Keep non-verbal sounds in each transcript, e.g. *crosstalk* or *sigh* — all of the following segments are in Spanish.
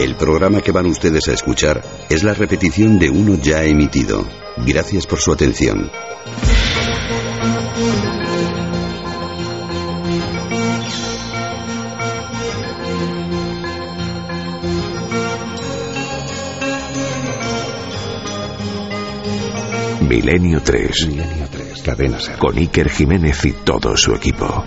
El programa que van ustedes a escuchar es la repetición de uno ya emitido. Gracias por su atención. Milenio 3. Milenio 3. Cadena Ser. Con Iker Jiménez y todo su equipo.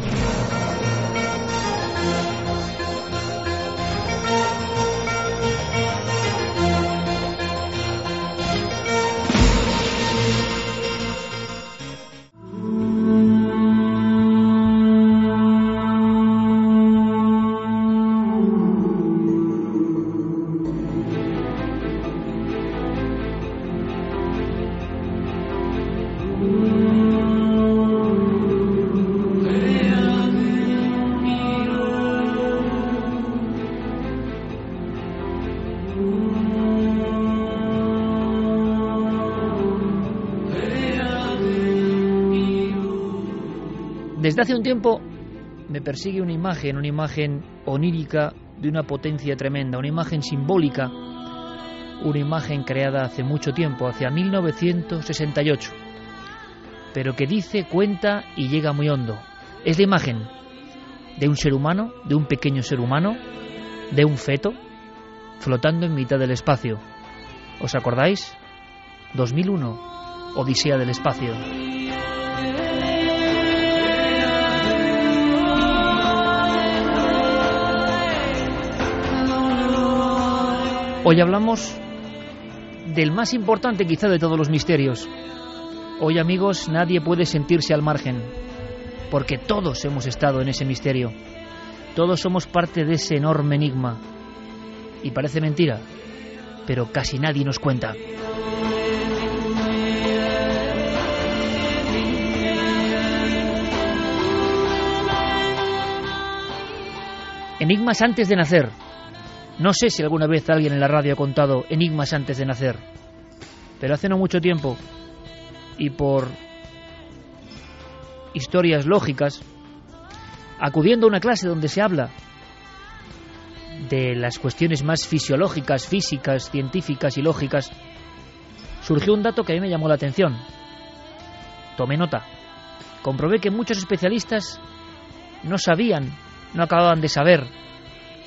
Hace un tiempo me persigue una imagen, una imagen onírica de una potencia tremenda, una imagen simbólica, una imagen creada hace mucho tiempo, hacia 1968, pero que dice, cuenta y llega muy hondo. Es la imagen de un ser humano, de un pequeño ser humano, de un feto, flotando en mitad del espacio. ¿Os acordáis? 2001, Odisea del Espacio. Hoy hablamos del más importante quizá de todos los misterios. Hoy amigos nadie puede sentirse al margen, porque todos hemos estado en ese misterio. Todos somos parte de ese enorme enigma. Y parece mentira, pero casi nadie nos cuenta. Enigmas antes de nacer, no sé si alguna vez alguien en la radio ha contado enigmas antes de nacer, pero hace no mucho tiempo, y por historias lógicas, acudiendo a una clase donde se habla de las cuestiones más fisiológicas, físicas, científicas y lógicas, surgió un dato que a mí me llamó la atención. Tomé nota. Comprobé que muchos especialistas no sabían, no acababan de saber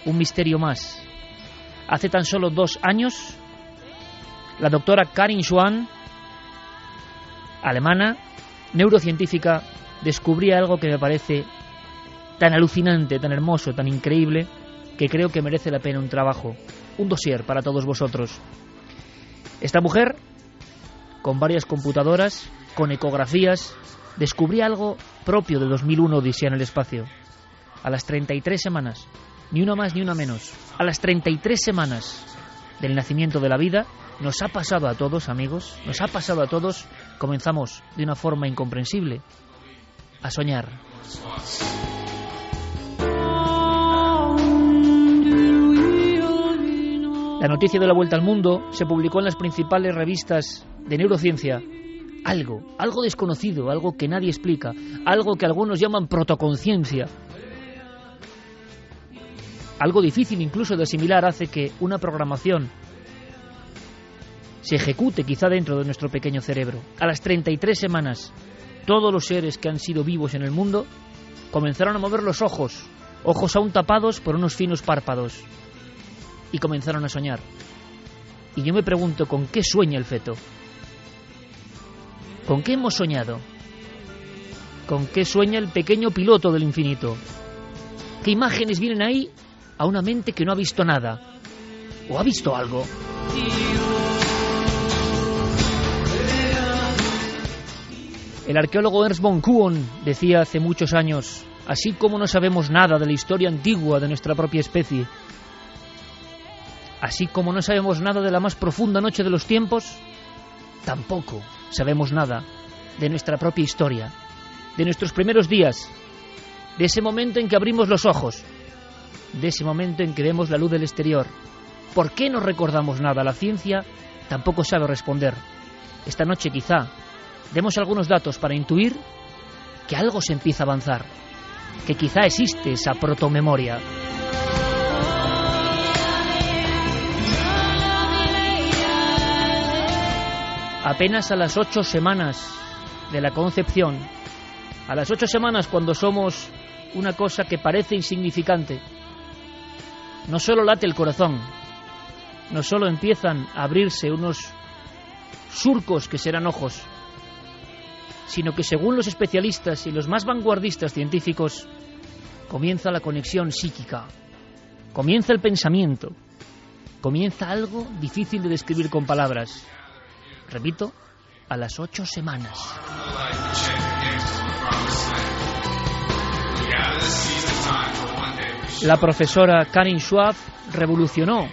un misterio más Hace tan solo dos años, la doctora Karin Schwann, alemana, neurocientífica, descubría algo que me parece tan alucinante, tan hermoso, tan increíble, que creo que merece la pena un trabajo, un dossier para todos vosotros. Esta mujer, con varias computadoras, con ecografías, descubría algo propio de 2001 Odisea en el espacio. A las 33 semanas, ni una más ni una menos. A las 33 semanas del nacimiento de la vida, nos ha pasado a todos, amigos, nos ha pasado a todos, comenzamos de una forma incomprensible a soñar. La noticia de la vuelta al mundo se publicó en las principales revistas de neurociencia. Algo, algo desconocido, algo que nadie explica, algo que algunos llaman protoconciencia, algo difícil incluso de asimilar hace que una programación se ejecute quizá dentro de nuestro pequeño cerebro. A las 33 semanas, todos los seres que han sido vivos en el mundo comenzaron a mover los ojos, ojos aún tapados por unos finos párpados, y comenzaron a soñar. Y yo me pregunto, ¿con qué sueña el feto? ¿Con qué hemos soñado? ¿Con qué sueña el pequeño piloto del infinito? ¿Qué imágenes vienen ahí a una mente que no ha visto nada o ha visto algo. El arqueólogo Ernst von Kuhn decía hace muchos años, así como no sabemos nada de la historia antigua de nuestra propia especie, así como no sabemos nada de la más profunda noche de los tiempos, tampoco sabemos nada de nuestra propia historia, de nuestros primeros días, de ese momento en que abrimos los ojos de ese momento en que vemos la luz del exterior. ¿Por qué no recordamos nada? La ciencia tampoco sabe responder. Esta noche quizá demos algunos datos para intuir que algo se empieza a avanzar, que quizá existe esa protomemoria. Apenas a las ocho semanas de la concepción, a las ocho semanas cuando somos una cosa que parece insignificante, no solo late el corazón, no solo empiezan a abrirse unos surcos que serán ojos, sino que según los especialistas y los más vanguardistas científicos, comienza la conexión psíquica, comienza el pensamiento, comienza algo difícil de describir con palabras. Repito, a las ocho semanas. La profesora Karin Schwab revolucionó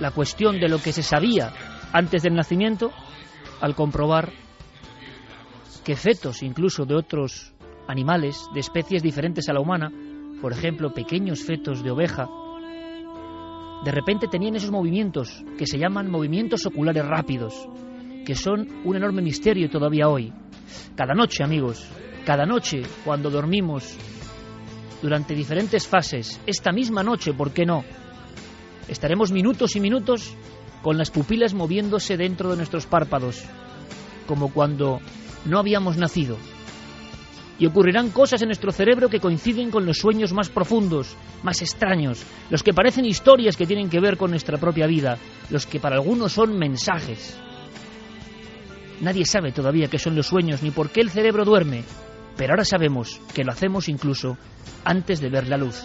la cuestión de lo que se sabía antes del nacimiento al comprobar que fetos incluso de otros animales, de especies diferentes a la humana, por ejemplo, pequeños fetos de oveja, de repente tenían esos movimientos que se llaman movimientos oculares rápidos, que son un enorme misterio todavía hoy. Cada noche, amigos, cada noche cuando dormimos durante diferentes fases, esta misma noche, ¿por qué no? Estaremos minutos y minutos con las pupilas moviéndose dentro de nuestros párpados, como cuando no habíamos nacido. Y ocurrirán cosas en nuestro cerebro que coinciden con los sueños más profundos, más extraños, los que parecen historias que tienen que ver con nuestra propia vida, los que para algunos son mensajes. Nadie sabe todavía qué son los sueños ni por qué el cerebro duerme, pero ahora sabemos que lo hacemos incluso antes de ver la luz.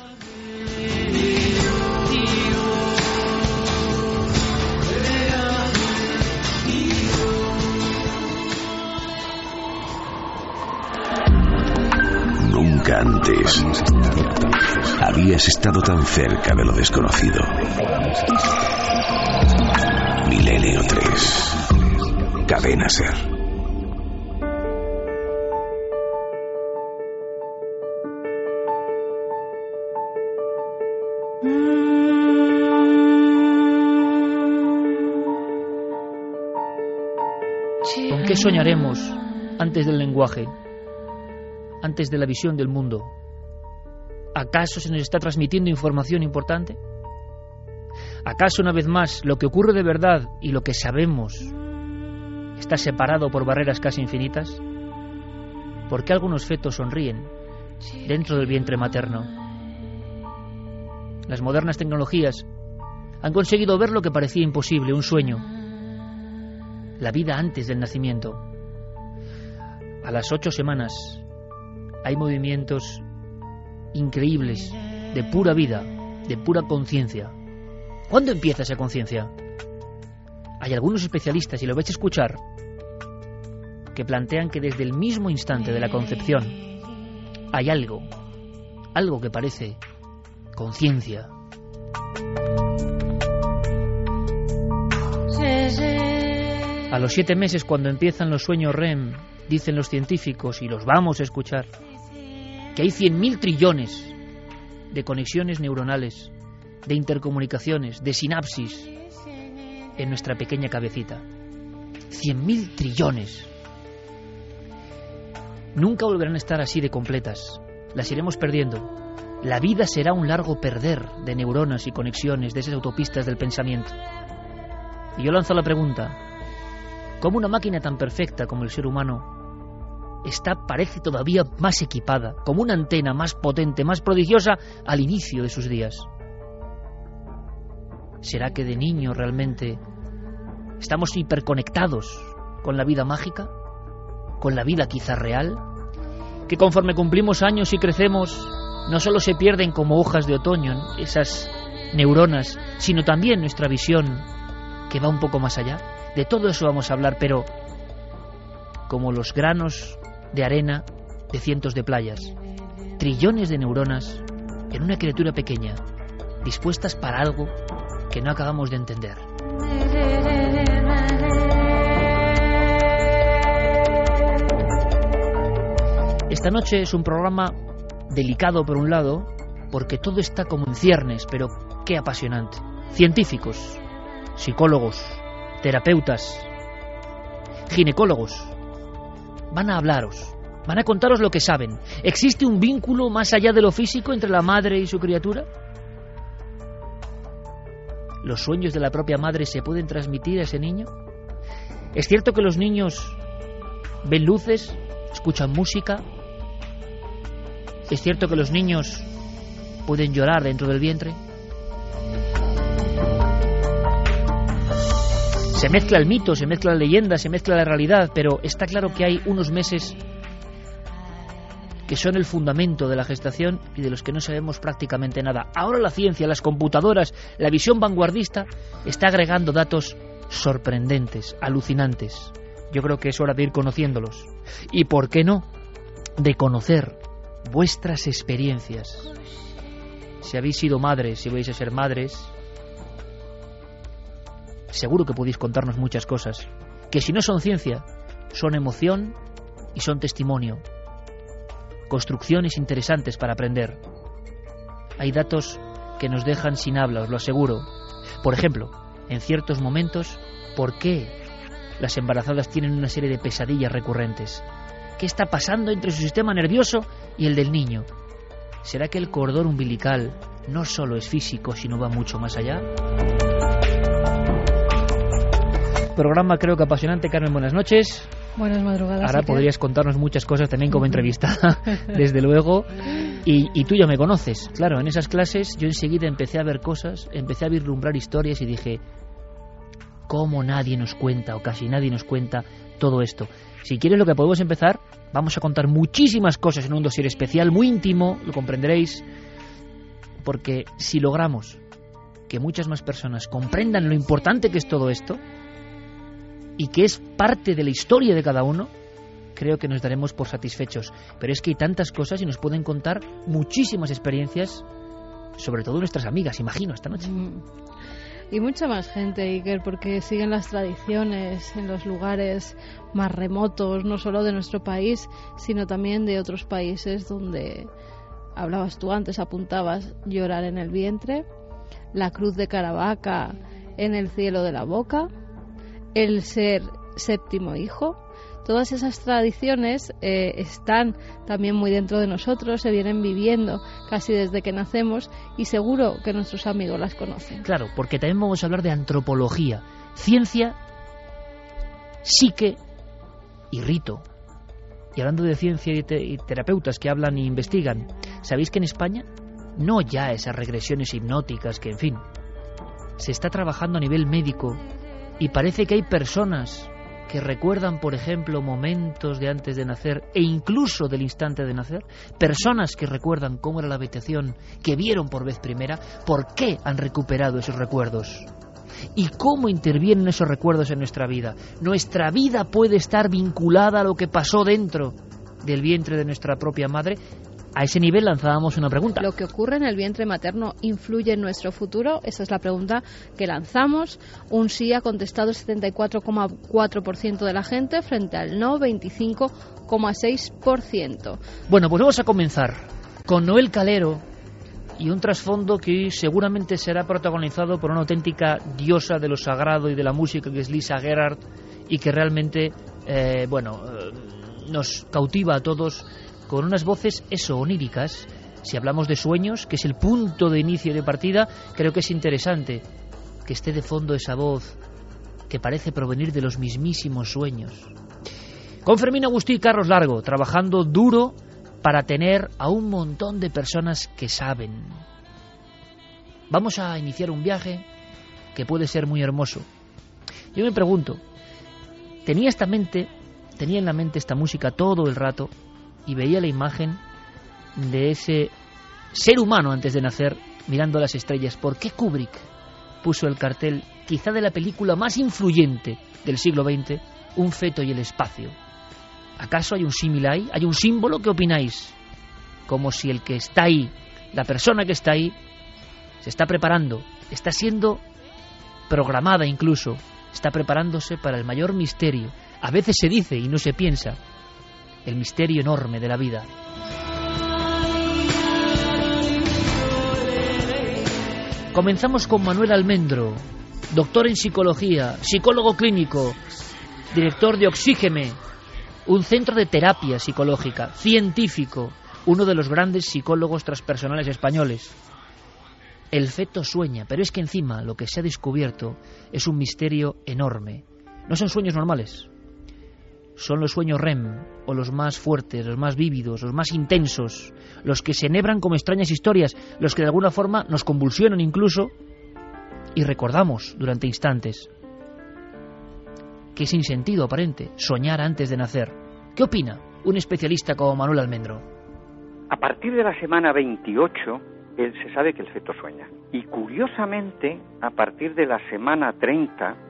Nunca antes habías estado tan cerca de lo desconocido. Milenio 3. Cadena Ser. Qué soñaremos antes del lenguaje? antes de la visión del mundo, ¿acaso se nos está transmitiendo información importante? ¿Acaso una vez más lo que ocurre de verdad y lo que sabemos está separado por barreras casi infinitas? ¿Por qué algunos fetos sonríen dentro del vientre materno? Las modernas tecnologías han conseguido ver lo que parecía imposible, un sueño, la vida antes del nacimiento. A las ocho semanas, hay movimientos increíbles de pura vida, de pura conciencia. ¿Cuándo empieza esa conciencia? Hay algunos especialistas, y lo vais a escuchar, que plantean que desde el mismo instante de la concepción hay algo, algo que parece conciencia. A los siete meses, cuando empiezan los sueños REM, dicen los científicos, y los vamos a escuchar, que hay 100.000 trillones de conexiones neuronales, de intercomunicaciones, de sinapsis en nuestra pequeña cabecita. 100.000 trillones. Nunca volverán a estar así de completas. Las iremos perdiendo. La vida será un largo perder de neuronas y conexiones de esas autopistas del pensamiento. Y yo lanzo la pregunta, ¿cómo una máquina tan perfecta como el ser humano está, parece todavía más equipada, como una antena más potente, más prodigiosa al inicio de sus días. ¿Será que de niño realmente estamos hiperconectados con la vida mágica? ¿Con la vida quizá real? Que conforme cumplimos años y crecemos, no solo se pierden como hojas de otoño esas neuronas, sino también nuestra visión que va un poco más allá. De todo eso vamos a hablar, pero como los granos de arena de cientos de playas, trillones de neuronas en una criatura pequeña, dispuestas para algo que no acabamos de entender. Esta noche es un programa delicado por un lado, porque todo está como en ciernes, pero qué apasionante. Científicos, psicólogos, terapeutas, ginecólogos, van a hablaros, van a contaros lo que saben. ¿Existe un vínculo más allá de lo físico entre la madre y su criatura? ¿Los sueños de la propia madre se pueden transmitir a ese niño? ¿Es cierto que los niños ven luces, escuchan música? ¿Es cierto que los niños pueden llorar dentro del vientre? Se mezcla el mito, se mezcla la leyenda, se mezcla la realidad, pero está claro que hay unos meses que son el fundamento de la gestación y de los que no sabemos prácticamente nada. Ahora la ciencia, las computadoras, la visión vanguardista está agregando datos sorprendentes, alucinantes. Yo creo que es hora de ir conociéndolos. Y por qué no, de conocer vuestras experiencias. Si habéis sido madres, si vais a ser madres, seguro que podéis contarnos muchas cosas, que si no son ciencia, son emoción y son testimonio. Construcciones interesantes para aprender. Hay datos que nos dejan sin habla, os lo aseguro. Por ejemplo, en ciertos momentos, ¿por qué las embarazadas tienen una serie de pesadillas recurrentes? ¿Qué está pasando entre su sistema nervioso y el del niño? ¿Será que el cordón umbilical no solo es físico, sino va mucho más allá? Programa creo que apasionante. Carmen, buenas noches. Buenas madrugadas. Ahora podrías contarnos muchas cosas también como entrevista, *laughs* desde luego. Y, y, tú ya me conoces. Claro, en esas clases yo enseguida empecé a ver cosas, empecé a vislumbrar historias y dije, ¿cómo nadie nos cuenta o casi nadie nos cuenta todo esto? Si quieres lo que podemos empezar, vamos a contar muchísimas cosas en un dossier especial, muy íntimo, lo comprenderéis, porque si logramos que muchas más personas comprendan lo importante que es todo esto, y que es parte de la historia de cada uno, creo que nos daremos por satisfechos. Pero es que hay tantas cosas y nos pueden contar muchísimas experiencias, sobre todo nuestras amigas, imagino, esta noche. Mm. Y mucha más gente, Iker, porque siguen las tradiciones en los lugares más remotos, no solo de nuestro país, sino también de otros países donde hablabas tú antes, apuntabas llorar en el vientre, la cruz de Caravaca en el cielo de la boca, el ser séptimo hijo. Todas esas tradiciones eh, están también muy dentro de nosotros, se vienen viviendo casi desde que nacemos y seguro que nuestros amigos las conocen. Claro, porque también vamos a hablar de antropología, ciencia, psique y rito. Y hablando de ciencia y, te y terapeutas que hablan e investigan, ¿sabéis que en España no ya esas regresiones hipnóticas que, en fin, se está trabajando a nivel médico y parece que hay personas que recuerdan, por ejemplo, momentos de antes de nacer e incluso del instante de nacer, personas que recuerdan cómo era la habitación que vieron por vez primera, por qué han recuperado esos recuerdos y cómo intervienen esos recuerdos en nuestra vida. Nuestra vida puede estar vinculada a lo que pasó dentro del vientre de nuestra propia madre a ese nivel lanzábamos una pregunta. ¿Lo que ocurre en el vientre materno influye en nuestro futuro? Esa es la pregunta que lanzamos. Un sí ha contestado el 74,4% de la gente frente al no 25,6%. Bueno, pues vamos a comenzar con Noel Calero y un trasfondo que seguramente será protagonizado por una auténtica diosa de lo sagrado y de la música que es Lisa Gerard y que realmente, eh, bueno, eh, nos cautiva a todos con unas voces eso, oníricas. Si hablamos de sueños, que es el punto de inicio de partida, creo que es interesante que esté de fondo esa voz que parece provenir de los mismísimos sueños. Con Fermín Agustí y Carlos Largo, trabajando duro para tener a un montón de personas que saben. Vamos a iniciar un viaje que puede ser muy hermoso. Yo me pregunto, tenía esta mente, tenía en la mente esta música todo el rato y veía la imagen de ese ser humano antes de nacer mirando las estrellas. ¿Por qué Kubrick puso el cartel, quizá de la película más influyente del siglo XX, Un feto y el espacio? ¿Acaso hay un símil ahí? ¿Hay un símbolo? ¿Qué opináis? Como si el que está ahí, la persona que está ahí, se está preparando, está siendo programada incluso, está preparándose para el mayor misterio. A veces se dice y no se piensa, el misterio enorme de la vida. Comenzamos con Manuel Almendro, doctor en psicología, psicólogo clínico, director de Oxígeme, un centro de terapia psicológica, científico, uno de los grandes psicólogos transpersonales españoles. El feto sueña, pero es que encima lo que se ha descubierto es un misterio enorme. No son sueños normales. Son los sueños REM, o los más fuertes, los más vívidos, los más intensos, los que se enhebran como extrañas historias, los que de alguna forma nos convulsionan incluso y recordamos durante instantes. Qué sin sentido aparente soñar antes de nacer. ¿Qué opina un especialista como Manuel Almendro? A partir de la semana 28, él se sabe que el feto sueña. Y curiosamente, a partir de la semana 30,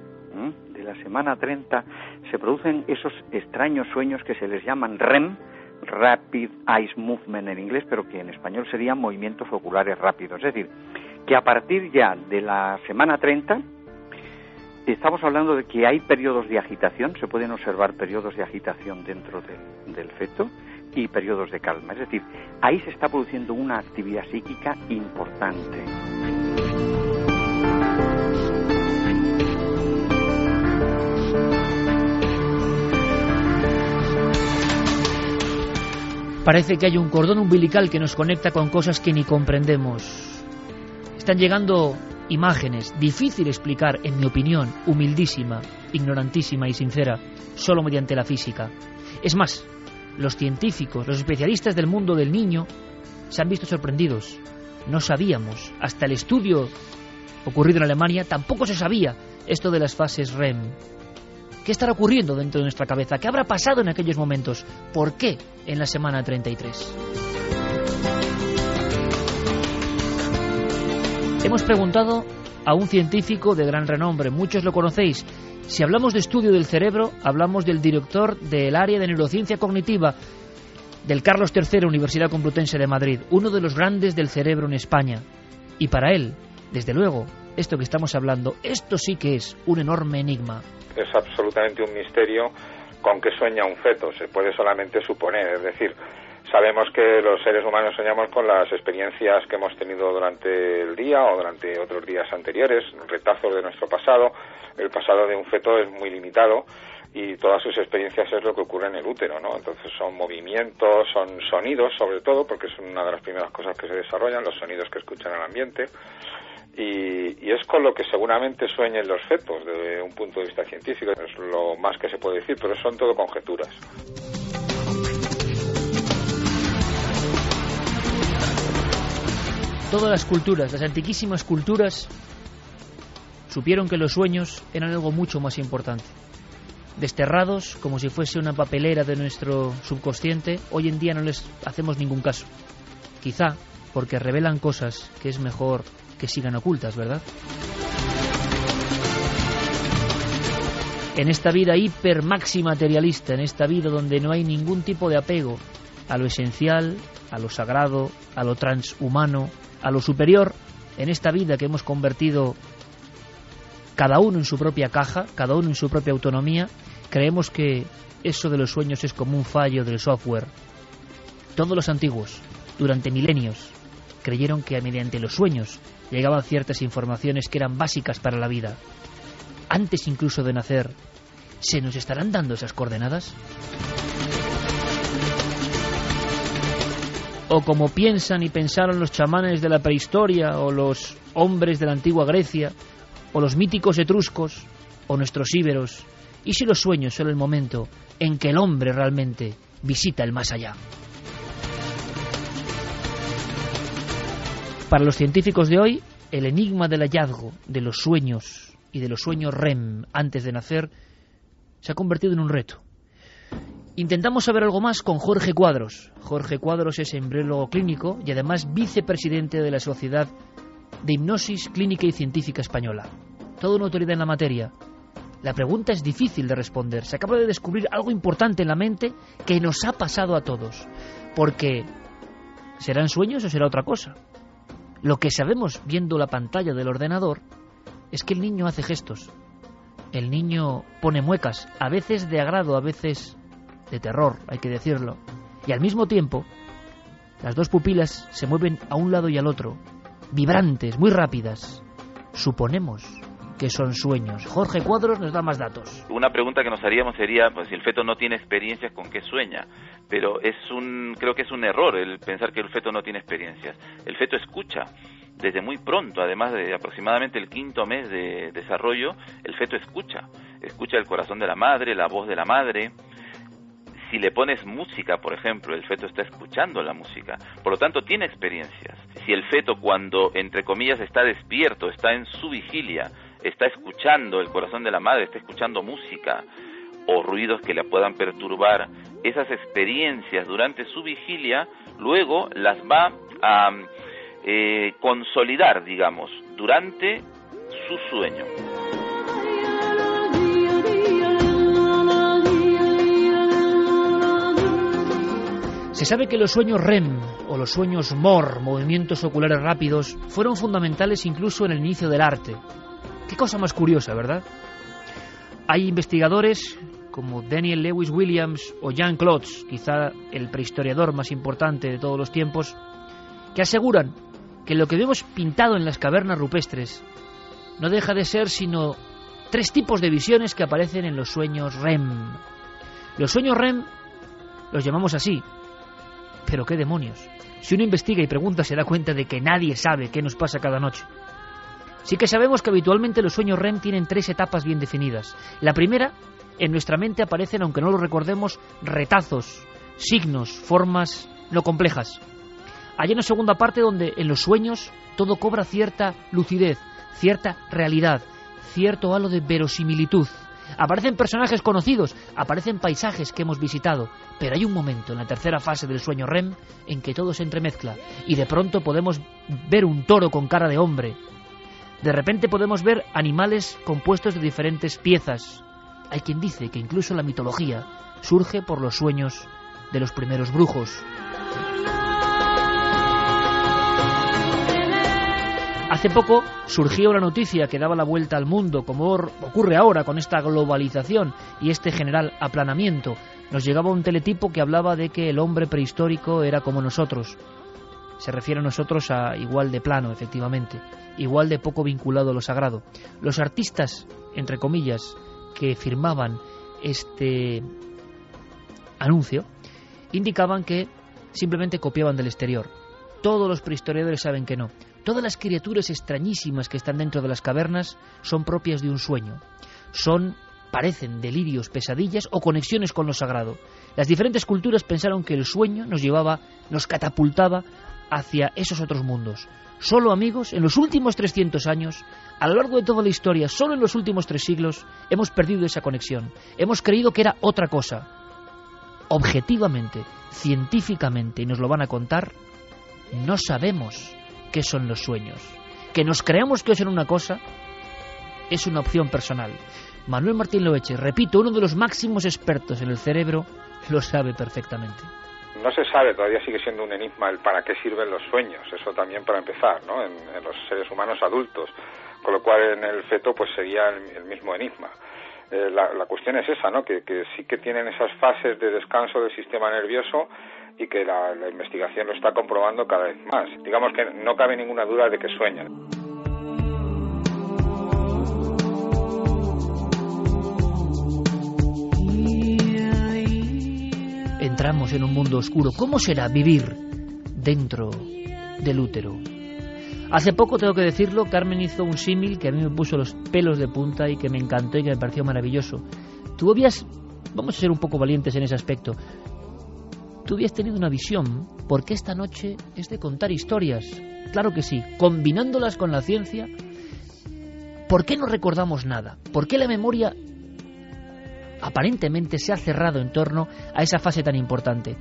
de la semana 30, se producen esos extraños sueños que se les llaman REM, Rapid Eye Movement en inglés, pero que en español serían movimientos oculares rápidos. Es decir, que a partir ya de la semana 30, estamos hablando de que hay periodos de agitación, se pueden observar periodos de agitación dentro del feto y periodos de calma. Es decir, ahí se está produciendo una actividad psíquica importante. Parece que hay un cordón umbilical que nos conecta con cosas que ni comprendemos. Están llegando imágenes, difícil explicar, en mi opinión, humildísima, ignorantísima y sincera, solo mediante la física. Es más, los científicos, los especialistas del mundo del niño, se han visto sorprendidos. No sabíamos, hasta el estudio ocurrido en Alemania, tampoco se sabía esto de las fases REM. ¿Qué estará ocurriendo dentro de nuestra cabeza? ¿Qué habrá pasado en aquellos momentos? ¿Por qué en la semana 33? Hemos preguntado a un científico de gran renombre, muchos lo conocéis. Si hablamos de estudio del cerebro, hablamos del director del área de neurociencia cognitiva del Carlos III Universidad Complutense de Madrid, uno de los grandes del cerebro en España. Y para él, desde luego, esto que estamos hablando, esto sí que es un enorme enigma es absolutamente un misterio con qué sueña un feto, se puede solamente suponer, es decir, sabemos que los seres humanos soñamos con las experiencias que hemos tenido durante el día o durante otros días anteriores, retazos de nuestro pasado, el pasado de un feto es muy limitado y todas sus experiencias es lo que ocurre en el útero, ¿no? Entonces son movimientos, son sonidos sobre todo, porque es una de las primeras cosas que se desarrollan, los sonidos que escuchan el ambiente, y, es con lo que seguramente sueñen los fetos desde un punto de vista científico, es lo más que se puede decir, pero son todo conjeturas. Todas las culturas, las antiquísimas culturas, supieron que los sueños eran algo mucho más importante. Desterrados como si fuese una papelera de nuestro subconsciente, hoy en día no les hacemos ningún caso. Quizá porque revelan cosas que es mejor que sigan ocultas, ¿verdad? En esta vida hiper materialista, en esta vida donde no hay ningún tipo de apego a lo esencial, a lo sagrado, a lo transhumano, a lo superior, en esta vida que hemos convertido cada uno en su propia caja, cada uno en su propia autonomía, creemos que eso de los sueños es como un fallo del software. Todos los antiguos, durante milenios, creyeron que mediante los sueños llegaban ciertas informaciones que eran básicas para la vida. Antes incluso de nacer, ¿se nos estarán dando esas coordenadas? O como piensan y pensaron los chamanes de la prehistoria, o los hombres de la antigua Grecia, o los míticos etruscos, o nuestros íberos, y si los sueños son el momento en que el hombre realmente visita el más allá. Para los científicos de hoy, el enigma del hallazgo de los sueños y de los sueños REM antes de nacer se ha convertido en un reto. Intentamos saber algo más con Jorge Cuadros. Jorge Cuadros es embriólogo clínico y además vicepresidente de la Sociedad de Hipnosis Clínica y Científica Española. Toda una autoridad en la materia. La pregunta es difícil de responder. Se acaba de descubrir algo importante en la mente que nos ha pasado a todos. Porque, ¿serán sueños o será otra cosa? Lo que sabemos viendo la pantalla del ordenador es que el niño hace gestos. El niño pone muecas, a veces de agrado, a veces de terror, hay que decirlo. Y al mismo tiempo, las dos pupilas se mueven a un lado y al otro, vibrantes, muy rápidas. Suponemos que son sueños. Jorge Cuadros nos da más datos. Una pregunta que nos haríamos sería, pues si el feto no tiene experiencias, ¿con qué sueña? Pero es un, creo que es un error el pensar que el feto no tiene experiencias. El feto escucha desde muy pronto, además de aproximadamente el quinto mes de desarrollo, el feto escucha. escucha el corazón de la madre, la voz de la madre. Si le pones música, por ejemplo, el feto está escuchando la música. Por lo tanto, tiene experiencias. Si el feto cuando, entre comillas, está despierto, está en su vigilia, está escuchando el corazón de la madre, está escuchando música o ruidos que le puedan perturbar, esas experiencias durante su vigilia, luego las va a eh, consolidar, digamos, durante su sueño. Se sabe que los sueños REM o los sueños MOR, movimientos oculares rápidos, fueron fundamentales incluso en el inicio del arte. Qué cosa más curiosa, ¿verdad? Hay investigadores como Daniel Lewis Williams o Jean Klotz, quizá el prehistoriador más importante de todos los tiempos, que aseguran que lo que vemos pintado en las cavernas rupestres no deja de ser sino tres tipos de visiones que aparecen en los sueños REM. Los sueños REM los llamamos así, pero qué demonios. Si uno investiga y pregunta se da cuenta de que nadie sabe qué nos pasa cada noche. Sí que sabemos que habitualmente los sueños REM tienen tres etapas bien definidas. La primera, en nuestra mente aparecen, aunque no lo recordemos, retazos, signos, formas no complejas. Hay una segunda parte donde en los sueños todo cobra cierta lucidez, cierta realidad, cierto halo de verosimilitud. Aparecen personajes conocidos, aparecen paisajes que hemos visitado, pero hay un momento en la tercera fase del sueño REM en que todo se entremezcla y de pronto podemos ver un toro con cara de hombre. De repente podemos ver animales compuestos de diferentes piezas. Hay quien dice que incluso la mitología surge por los sueños de los primeros brujos. Hace poco surgió una noticia que daba la vuelta al mundo, como ocurre ahora con esta globalización y este general aplanamiento. Nos llegaba un teletipo que hablaba de que el hombre prehistórico era como nosotros. Se refiere a nosotros a igual de plano, efectivamente, igual de poco vinculado a lo sagrado. Los artistas, entre comillas, que firmaban este anuncio, indicaban que simplemente copiaban del exterior. Todos los prehistoriadores saben que no. Todas las criaturas extrañísimas que están dentro de las cavernas son propias de un sueño. Son, parecen delirios, pesadillas o conexiones con lo sagrado. Las diferentes culturas pensaron que el sueño nos llevaba, nos catapultaba hacia esos otros mundos. Solo amigos, en los últimos 300 años, a lo largo de toda la historia, solo en los últimos tres siglos, hemos perdido esa conexión. Hemos creído que era otra cosa. Objetivamente, científicamente, y nos lo van a contar, no sabemos qué son los sueños. Que nos creamos que son una cosa es una opción personal. Manuel Martín Loeche, repito, uno de los máximos expertos en el cerebro, lo sabe perfectamente. No se sabe, todavía sigue siendo un enigma el para qué sirven los sueños, eso también para empezar, ¿no? En, los seres humanos adultos, con lo cual en el feto pues sería el, mismo enigma. Eh, la, cuestión es esa, ¿no? Que, que sí que tienen esas fases de descanso del sistema nervioso y que la, investigación lo está comprobando cada vez más. Digamos que no cabe ninguna duda de que sueñan. Entramos en un mundo oscuro. ¿Cómo será vivir dentro del útero? Hace poco, tengo que decirlo, Carmen hizo un símil que a mí me puso los pelos de punta y que me encantó y que me pareció maravilloso. Tú habías, vamos a ser un poco valientes en ese aspecto, tú habías tenido una visión, porque esta noche es de contar historias. Claro que sí, combinándolas con la ciencia. ¿Por qué no recordamos nada? ¿Por qué la memoria aparentemente se ha cerrado en torno a esa fase tan importante?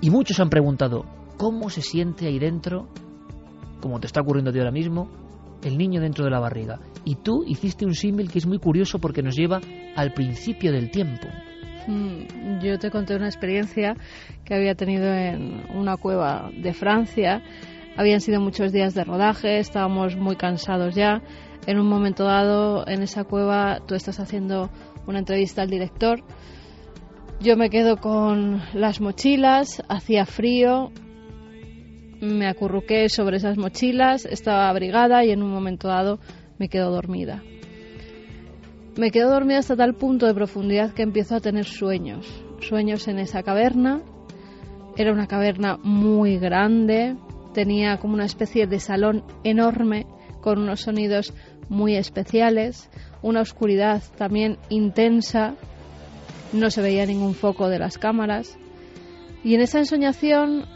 Y muchos han preguntado, ¿cómo se siente ahí dentro, como te está ocurriendo a ti ahora mismo, el niño dentro de la barriga? Y tú hiciste un símil que es muy curioso porque nos lleva al principio del tiempo. Mm, yo te conté una experiencia que había tenido en una cueva de Francia. Habían sido muchos días de rodaje, estábamos muy cansados ya. En un momento dado, en esa cueva, tú estás haciendo una entrevista al director. Yo me quedo con las mochilas, hacía frío, me acurruqué sobre esas mochilas, estaba abrigada y en un momento dado me quedo dormida. Me quedo dormida hasta tal punto de profundidad que empiezo a tener sueños. Sueños en esa caverna. Era una caverna muy grande. Tenía como una especie de salón enorme con unos sonidos muy especiales. una oscuridad también intensa, no se veía ningún foco de las cámaras. Y en esa ensoñación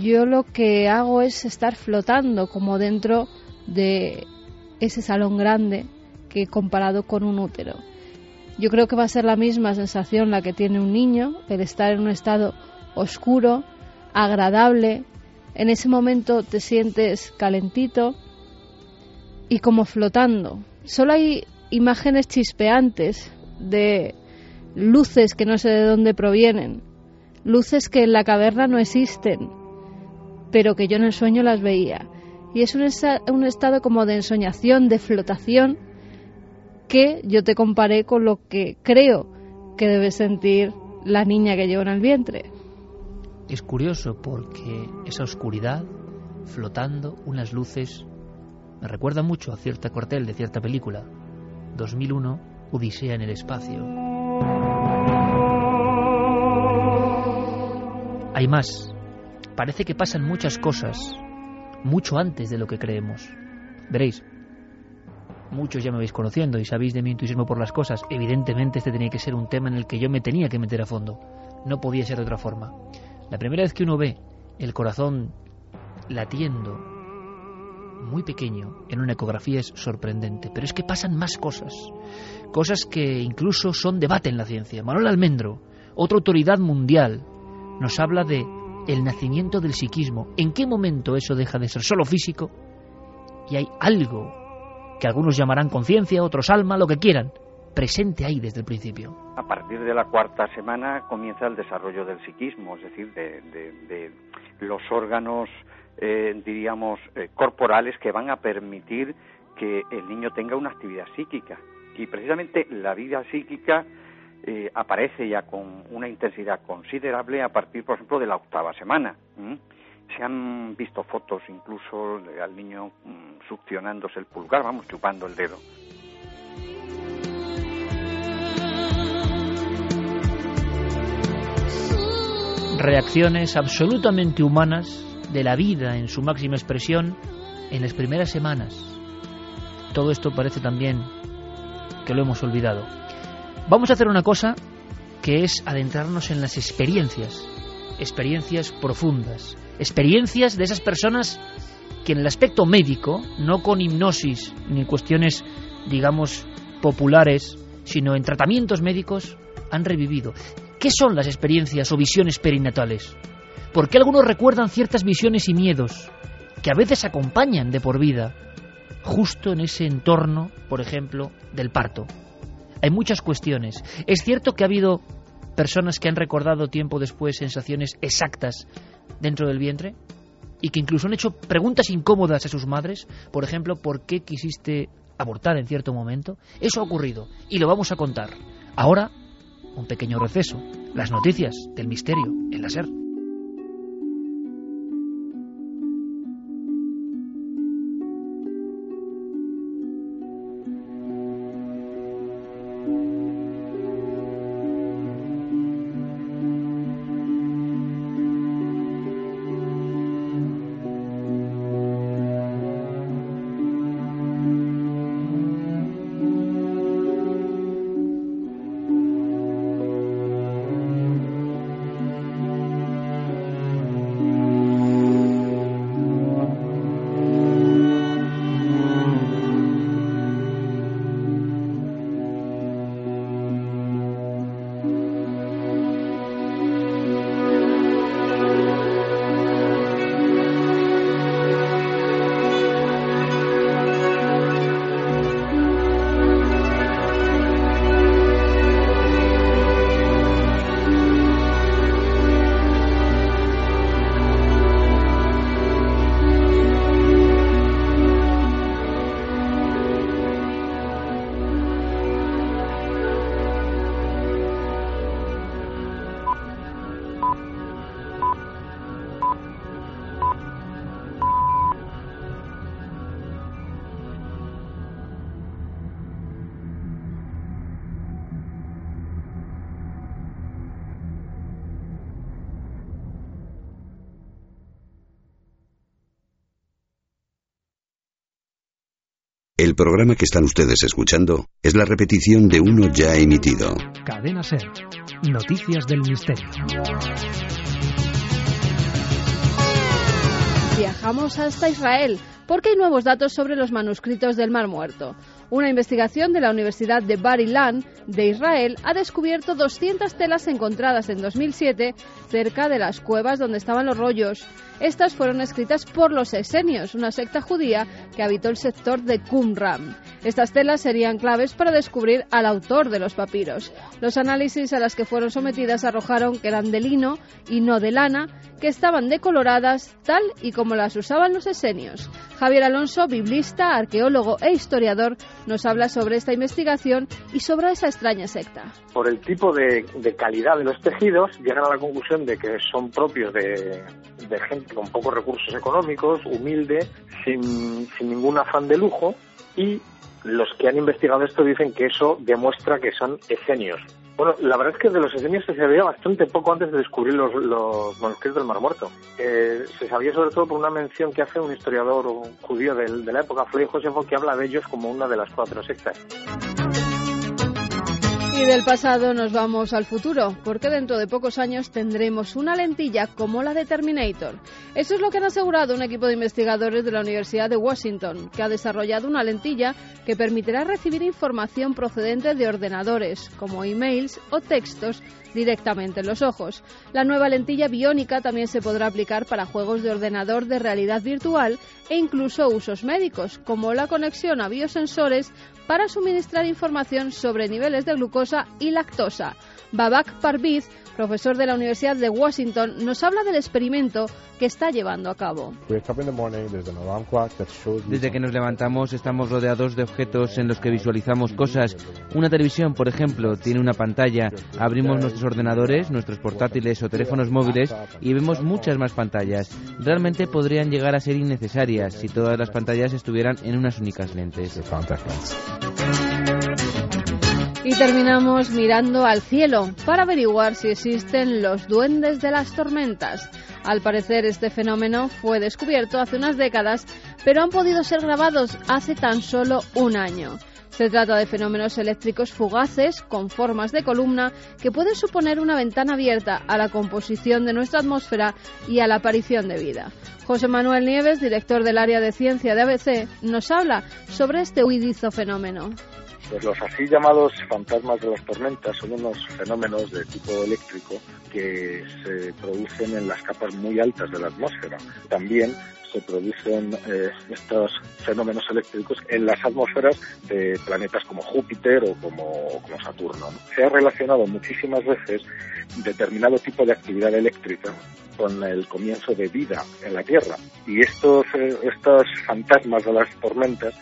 yo lo que hago es estar flotando como dentro de ese salón grande que comparado con un útero. Yo creo que va a ser la misma sensación la que tiene un niño, el estar en un estado oscuro, agradable, en ese momento te sientes calentito y como flotando. Solo hay imágenes chispeantes de luces que no sé de dónde provienen, luces que en la caverna no existen, pero que yo en el sueño las veía. Y es un, un estado como de ensoñación, de flotación, que yo te comparé con lo que creo que debe sentir la niña que lleva en el vientre. Es curioso porque esa oscuridad, flotando, unas luces, recuerda mucho a cierta cuartel de cierta película, 2001, Odisea en el espacio. Hay más. Parece que pasan muchas cosas mucho antes de lo que creemos. Veréis, muchos ya me vais conociendo y sabéis de mi entusiasmo por las cosas. Evidentemente este tenía que ser un tema en el que yo me tenía que meter a fondo. No podía ser de otra forma. La primera vez que uno ve el corazón latiendo muy pequeño en una ecografía es sorprendente, pero es que pasan más cosas, cosas que incluso son debate en la ciencia. Manuel Almendro, otra autoridad mundial, nos habla de el nacimiento del psiquismo. ¿En qué momento eso deja de ser solo físico y hay algo que algunos llamarán conciencia, otros alma, lo que quieran, presente ahí desde el principio? A partir de la cuarta semana comienza el desarrollo del psiquismo, es decir, de, los órganos, eh, diríamos, eh, corporales que van a permitir que el niño tenga una actividad psíquica. Y precisamente la vida psíquica eh, aparece ya con una intensidad considerable a partir, por ejemplo, de la octava semana. Se han visto fotos incluso al niño mm, succionándose el pulgar, vamos, chupando el dedo. Reacciones absolutamente humanas de la vida en su máxima expresión en las primeras semanas. Todo esto parece también que lo hemos olvidado. Vamos a hacer una cosa que es adentrarnos en las experiencias, experiencias profundas, experiencias de esas personas que en el aspecto médico, no con hipnosis ni cuestiones, digamos, populares, sino en tratamientos médicos, han revivido. ¿Qué son las experiencias o visiones perinatales? ¿Por qué algunos recuerdan ciertas visiones y miedos que a veces acompañan de por vida, justo en ese entorno, por ejemplo, del parto? Hay muchas cuestiones. Es cierto que ha habido personas que han recordado tiempo después sensaciones exactas dentro del vientre y que incluso han hecho preguntas incómodas a sus madres, por ejemplo, ¿por qué quisiste abortar en cierto momento? Eso ha ocurrido y lo vamos a contar. Ahora, un pequeño receso, las noticias del misterio en la SER. Programa que están ustedes escuchando es la repetición de uno ya emitido. Cadena Ser. Noticias del Misterio. Viajamos hasta Israel porque hay nuevos datos sobre los manuscritos del Mar Muerto. Una investigación de la Universidad de Bar Ilan de Israel ha descubierto 200 telas encontradas en 2007 cerca de las cuevas donde estaban los rollos. Estas fueron escritas por los esenios, una secta judía que habitó el sector de Qumran. Estas telas serían claves para descubrir al autor de los papiros. Los análisis a las que fueron sometidas arrojaron que eran de lino y no de lana, que estaban decoloradas tal y como las usaban los esenios. Javier Alonso, biblista, arqueólogo e historiador, nos habla sobre esta investigación y sobre esa extraña secta. Por el tipo de, calidad de los tejidos, llegan a la conclusión de que son propios de, gente con pocos recursos económicos, humilde, sin, sin ningún afán de lujo y los que han investigado esto dicen que eso demuestra que son esenios. Bueno, la verdad es que de los esenios se sabía bastante poco antes de descubrir los, manuscritos del Mar Muerto. Eh, se sabía sobre todo por una mención que hace un historiador judío de, la época, Floyd Josefo, que habla de ellos como una de las cuatro sectas. Y del pasado nos vamos al futuro, porque dentro de pocos años tendremos una lentilla como la de Terminator. Eso es lo que han asegurado un equipo de investigadores de la Universidad de Washington, que ha desarrollado una lentilla que permitirá recibir información procedente de ordenadores, como emails o textos, directamente en los ojos. La nueva lentilla biónica también se podrá aplicar para juegos de ordenador de realidad virtual e incluso usos médicos, como la conexión a biosensores para suministrar información sobre niveles de glucosa y lactosa. Babak Parviz profesor de la Universidad de Washington, nos habla del experimento que está llevando a cabo. Desde que nos levantamos estamos rodeados de objetos en los que visualizamos cosas. Una televisión, por ejemplo, tiene una pantalla. Abrimos nuestros ordenadores, nuestros portátiles o teléfonos móviles y vemos muchas más pantallas. Realmente podrían llegar a ser innecesarias si todas las pantallas estuvieran en unas únicas lentes. Y terminamos mirando al cielo para averiguar si existen los duendes de las tormentas. Al parecer este fenómeno fue descubierto hace unas décadas, pero han podido ser grabados hace tan solo un año. Se trata de fenómenos eléctricos fugaces con formas de columna que pueden suponer una ventana abierta a la composición de nuestra atmósfera y a la aparición de vida. José Manuel Nieves, director del área de ciencia de ABC, nos habla sobre este huidizo fenómeno. Pues los así llamados fantasmas de las tormentas son unos fenómenos de tipo eléctrico que se producen en las capas muy altas de la atmósfera. También se producen eh, estos fenómenos eléctricos en las atmósferas de planetas como Júpiter o como, Saturno. Se ha relacionado muchísimas veces determinado tipo de actividad eléctrica con el comienzo de vida en la Tierra. Y estos, eh, estos fantasmas de las tormentas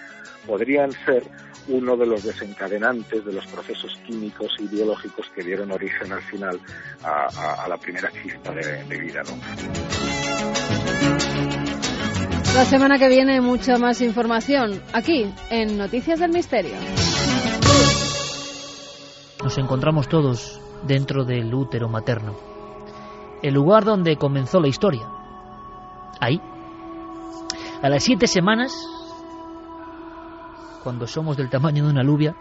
podrían ser uno de los desencadenantes de los procesos químicos y biológicos que dieron origen al final a, la primera chispa de, de vida. ¿no? La semana que viene mucha más información aquí en Noticias del Misterio. Nos encontramos todos dentro del útero materno, el lugar donde comenzó la historia. Ahí, a las siete semanas cuando somos del tamaño de una alubia,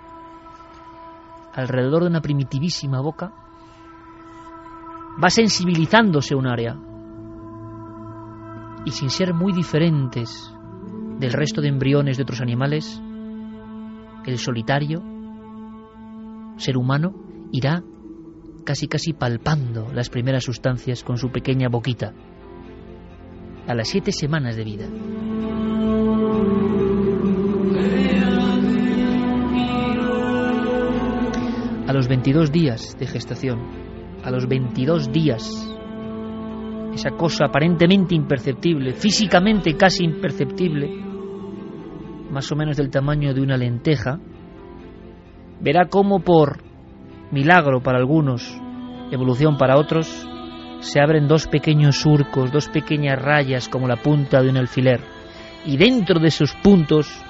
alrededor de una primitivísima boca, va sensibilizándose un área. Y sin ser muy diferentes del resto de embriones de otros animales, el solitario, ser humano, irá casi casi palpando las primeras sustancias con su pequeña boquita, a las siete semanas de vida. A los 22 días de gestación, a los 22 días, esa cosa aparentemente imperceptible, físicamente casi imperceptible, más o menos del tamaño de una lenteja, verá cómo por milagro para algunos, evolución para otros, se abren dos pequeños surcos, dos pequeñas rayas como la punta de un alfiler, y dentro de esos puntos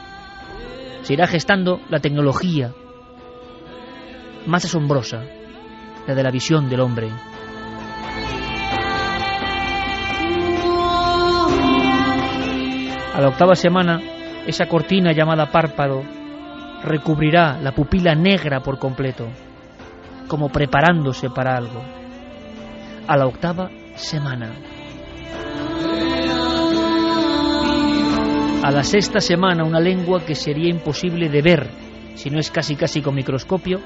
se irá gestando la tecnología, más asombrosa, la de la visión del hombre. A la octava semana esa cortina llamada párpado recubrirá la pupila negra por completo, como preparándose para algo. A la octava semana. A la sexta semana, una lengua que sería imposible de ver, si no es casi casi con microscopio,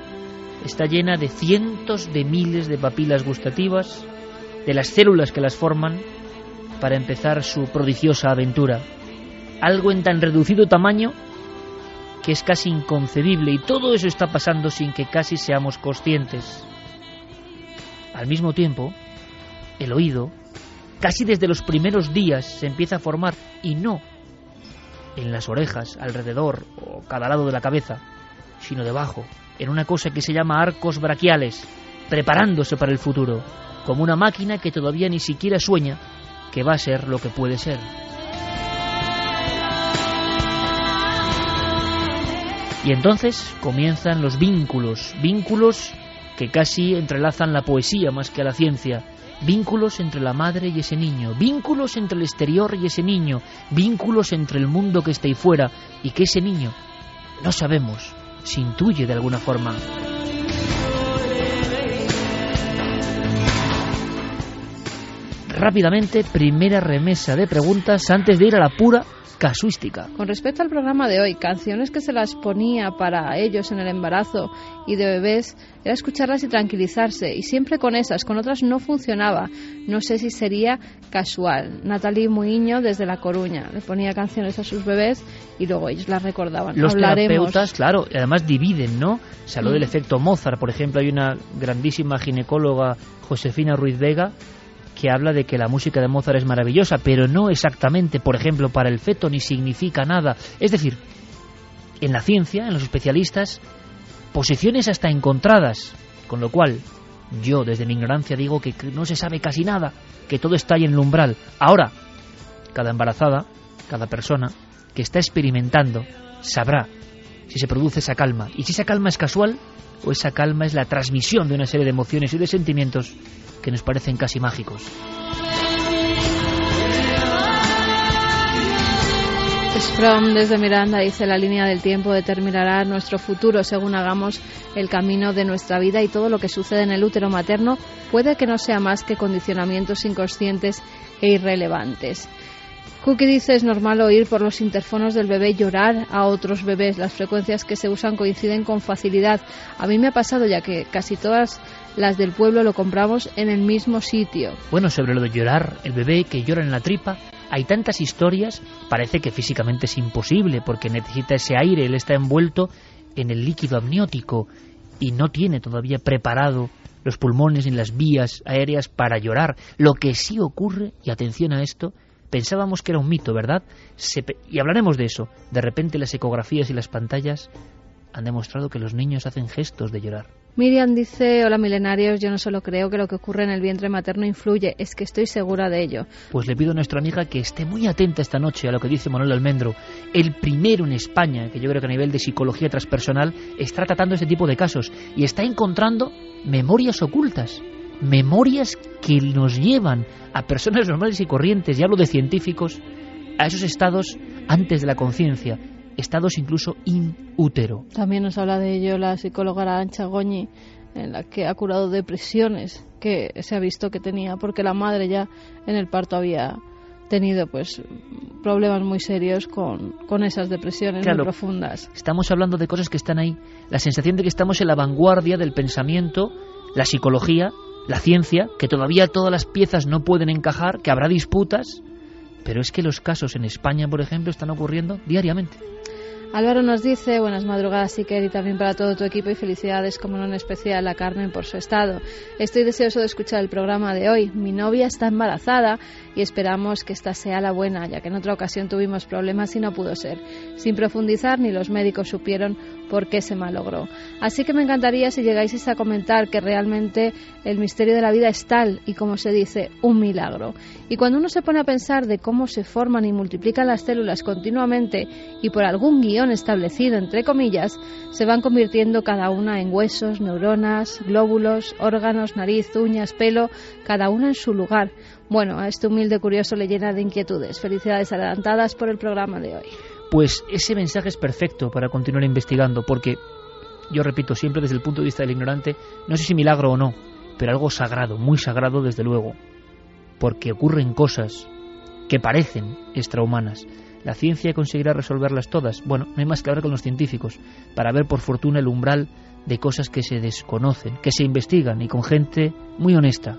está llena de cientos de miles de papilas gustativas, de las células que las forman, para empezar su prodigiosa aventura. Algo en tan reducido tamaño que es casi inconcebible y todo eso está pasando sin que casi seamos conscientes. Al mismo tiempo, el oído, casi desde los primeros días, se empieza a formar y no en las orejas, alrededor o cada lado de la cabeza, sino debajo, en una cosa que se llama arcos braquiales, preparándose para el futuro, como una máquina que todavía ni siquiera sueña que va a ser lo que puede ser. Y entonces comienzan los vínculos, vínculos que casi entrelazan la poesía más que a la ciencia, vínculos entre la madre y ese niño, vínculos entre el exterior y ese niño, vínculos entre el mundo que está ahí fuera y que ese niño, no sabemos, se intuye de alguna forma. Rápidamente, primera remesa de preguntas antes de ir a la pura casuística. Con respecto al programa de hoy, canciones que se las ponía para ellos en el embarazo y de bebés era escucharlas y tranquilizarse, y siempre con esas, con otras no funcionaba. No sé si sería casual. Natalie Muiño desde La Coruña le ponía canciones a sus bebés y luego ellos las recordaban. Los Hablaremos. terapeutas, claro, además dividen, ¿no? Se habló Mm. del efecto Mozart, por ejemplo, hay una grandísima ginecóloga, Josefina Ruiz Vega, que habla de que la música de Mozart es maravillosa, pero no exactamente, por ejemplo, para el feto ni significa nada. Es decir, en la ciencia, en los especialistas, posiciones hasta encontradas, con lo cual yo desde mi ignorancia digo que no se sabe casi nada, que todo está ahí en el umbral. Ahora, cada embarazada, cada persona que está experimentando, sabrá si se produce esa calma, y si esa calma es casual o esa calma es la transmisión de una serie de emociones y de sentimientos que nos parecen casi mágicos. From desde Miranda dice la línea del tiempo determinará nuestro futuro según hagamos el camino de nuestra vida y todo lo que sucede en el útero materno puede que no sea más que condicionamientos inconscientes e irrelevantes. Cookie dice es normal oír por los interfonos del bebé llorar a otros bebés. Las frecuencias que se usan coinciden con facilidad. A mí me ha pasado ya que casi todas las del pueblo lo compramos en el mismo sitio. Bueno, sobre lo de llorar, el bebé que llora en la tripa, hay tantas historias, parece que físicamente es imposible porque necesita ese aire, él está envuelto en el líquido amniótico y no tiene todavía preparado los pulmones ni las vías aéreas para llorar. Lo que sí ocurre, y atención a esto, pensábamos que era un mito, ¿verdad? Se y hablaremos de eso. De repente las ecografías y las pantallas han demostrado que los niños hacen gestos de llorar. Miriam dice, hola milenarios, yo no solo creo que lo que ocurre en el vientre materno influye, es que estoy segura de ello. Pues le pido a nuestra amiga que esté muy atenta esta noche a lo que dice Manuel Almendro, el primero en España, que yo creo que a nivel de psicología transpersonal está tratando este tipo de casos y está encontrando memorias ocultas, memorias que nos llevan a personas normales y corrientes, y hablo de científicos, a esos estados antes de la conciencia, estados incluso in útero. También nos habla de ello la psicóloga Arancha Goñi, en la que ha curado depresiones que se ha visto que tenía, porque la madre ya en el parto había tenido pues problemas muy serios con, con esas depresiones Claro. muy profundas. Estamos hablando de cosas que están ahí. La sensación de que estamos en la vanguardia del pensamiento, la psicología, la ciencia, que todavía todas las piezas no pueden encajar, que habrá disputas, pero es que los casos en España, por ejemplo, están ocurriendo diariamente. Álvaro nos dice, buenas madrugadas Iker y también para todo tu equipo y felicidades como no en especial a Carmen por su estado. Estoy deseoso de escuchar el programa de hoy. Mi novia está embarazada y esperamos que esta sea la buena, ya que en otra ocasión tuvimos problemas y no pudo ser. Sin profundizar, ni los médicos supieron por qué se malogró. Así que me encantaría si llegáis a comentar que realmente el misterio de la vida es tal y como se dice, un milagro. Y cuando uno se pone a pensar de cómo se forman y multiplican las células continuamente y por algún guion establecido, entre comillas, se van convirtiendo cada una en huesos, neuronas, glóbulos, órganos, nariz, uñas, pelo, cada una en su lugar. Bueno, a este humilde curioso le llena de inquietudes. Felicidades adelantadas por el programa de hoy. pues ese mensaje es perfecto para continuar investigando, porque, yo repito, siempre desde el punto de vista del ignorante, no sé si milagro o no, pero algo sagrado, muy sagrado desde luego, porque ocurren cosas que parecen extrahumanas. ¿La ciencia conseguirá resolverlas todas? Bueno, no hay más que hablar con los científicos para ver por fortuna el umbral de cosas que se desconocen, que se investigan y con gente muy honesta.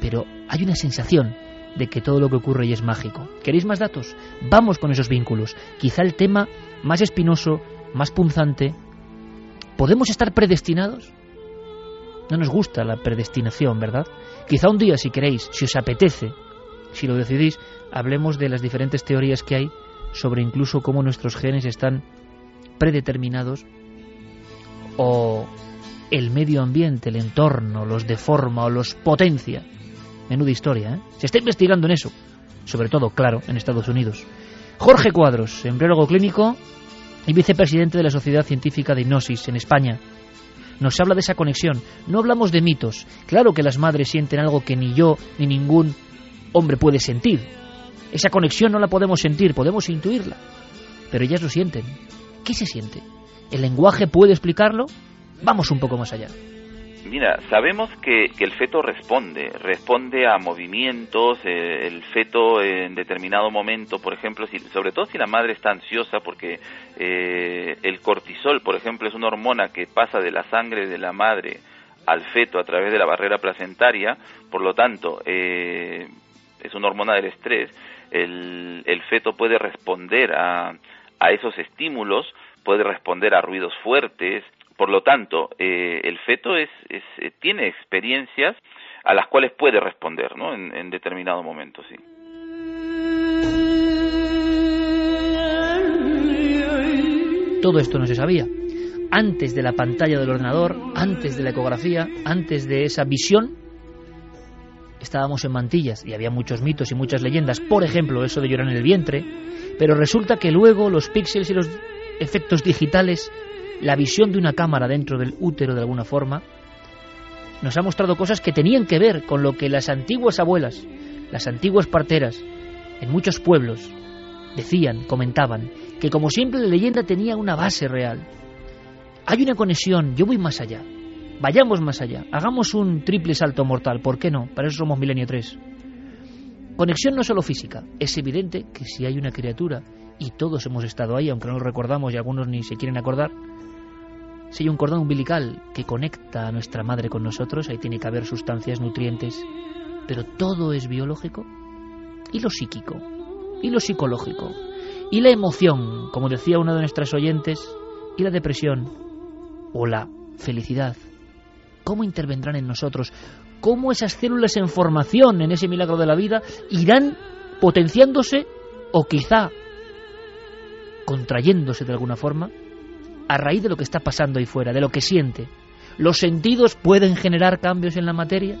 Pero hay una sensación de que todo lo que ocurre y es mágico. ¿Queréis más datos? Vamos con esos vínculos. Quizá el tema más espinoso, más punzante. ¿Podemos estar predestinados? No nos gusta la predestinación, ¿verdad? Quizá un día, si queréis, si os apetece, si lo decidís, hablemos de las diferentes teorías que hay sobre incluso cómo nuestros genes están predeterminados o el medio ambiente, el entorno, los deforma o los potencia. Menuda historia, ¿eh? Se está investigando en eso. Sobre todo, claro, en Estados Unidos. Jorge Cuadros, embriólogo clínico y vicepresidente de la Sociedad Científica de Hipnosis en España. Nos habla de esa conexión. No hablamos de mitos. Claro que las madres sienten algo que ni yo ni ningún hombre puede sentir. Esa conexión no la podemos sentir, podemos intuirla. Pero ellas lo sienten. ¿Qué se siente? ¿El lenguaje puede explicarlo? Vamos un poco más allá. Mira, sabemos que, el feto responde, responde a movimientos, eh, el feto en determinado momento, por ejemplo, si, sobre todo si la madre está ansiosa, porque eh, el cortisol, por ejemplo, es una hormona que pasa de la sangre de la madre al feto a través de la barrera placentaria, por lo tanto, eh, es una hormona del estrés, el, el feto puede responder a, a esos estímulos, puede responder a ruidos fuertes, por lo tanto, eh, el feto es, eh, tiene experiencias a las cuales puede responder ¿no? en, en determinado momento. Sí. Todo esto no se sabía. Antes de la pantalla del ordenador, antes de la ecografía, antes de esa visión, estábamos en mantillas y había muchos mitos y muchas leyendas. Por ejemplo, eso de llorar en el vientre. Pero resulta que luego los píxeles y los efectos digitales la visión de una cámara dentro del útero de alguna forma, nos ha mostrado cosas que tenían que ver con lo que las antiguas abuelas, las antiguas parteras, en muchos pueblos, decían, comentaban, que como siempre la leyenda tenía una base real. Hay una conexión, yo voy más allá, vayamos más allá, hagamos un triple salto mortal, ¿por qué no? Para eso somos Milenio 3. Conexión no solo física, es evidente que si hay una criatura, y todos hemos estado ahí, aunque no lo recordamos y algunos ni se quieren acordar, si hay un cordón umbilical que conecta a nuestra madre con nosotros, ahí tiene que haber sustancias nutrientes. Pero todo es biológico. ¿Y lo psíquico? ¿Y lo psicológico? ¿Y la emoción, como decía una de nuestras oyentes? ¿Y la depresión? ¿O la felicidad? ¿Cómo intervendrán en nosotros? ¿Cómo esas células en formación en ese milagro de la vida irán potenciándose o quizá contrayéndose de alguna forma a raíz de lo que está pasando ahí fuera, de lo que siente. ¿Los sentidos pueden generar cambios en la materia?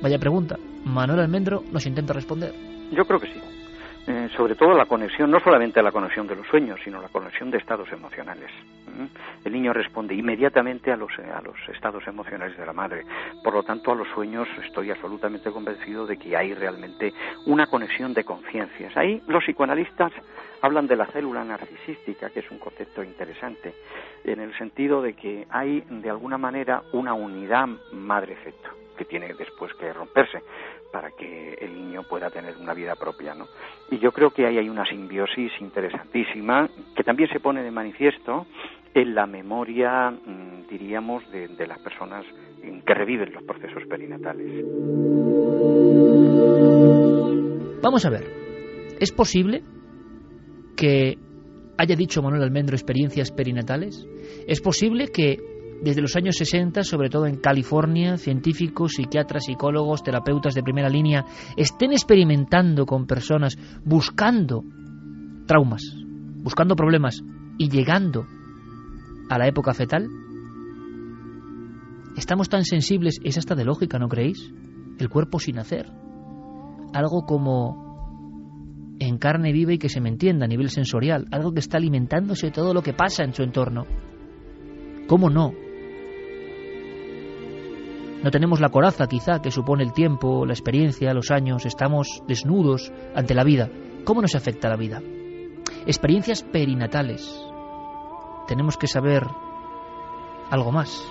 Vaya pregunta. Manuel Almendro nos intenta responder. Yo creo que sí. Eh, sobre todo la conexión, no solamente la conexión de los sueños, sino la conexión de estados emocionales. El niño responde inmediatamente a los, a los estados emocionales de la madre. Por lo tanto, a los sueños estoy absolutamente convencido de que hay realmente una conexión de conciencias. Ahí los psicoanalistas hablan de la célula narcisística, que es un concepto interesante, en el sentido de que hay de alguna manera una unidad madre-feto que tiene después que romperse para que el niño pueda tener una vida propia, ¿no? Y yo creo que ahí hay una simbiosis interesantísima que también se pone de manifiesto en la memoria, mm, diríamos, de, de las personas que reviven los procesos perinatales. Vamos a ver, ¿es posible que haya dicho Manuel Almendro experiencias perinatales? ¿Es posible que desde los años 60, sobre todo en California, científicos, psiquiatras, psicólogos, terapeutas de primera línea estén experimentando con personas buscando traumas, buscando problemas y llegando a la época fetal? Estamos tan sensibles, es hasta de lógica, ¿no creéis? El cuerpo sin hacer. Algo como en carne viva y que se me entienda a nivel sensorial, algo que está alimentándose de todo lo que pasa en su entorno. ¿Cómo no? No tenemos la coraza quizá que supone el tiempo, la experiencia, los años, estamos desnudos ante la vida. ¿Cómo nos afecta la vida? Experiencias perinatales. Tenemos que saber algo más.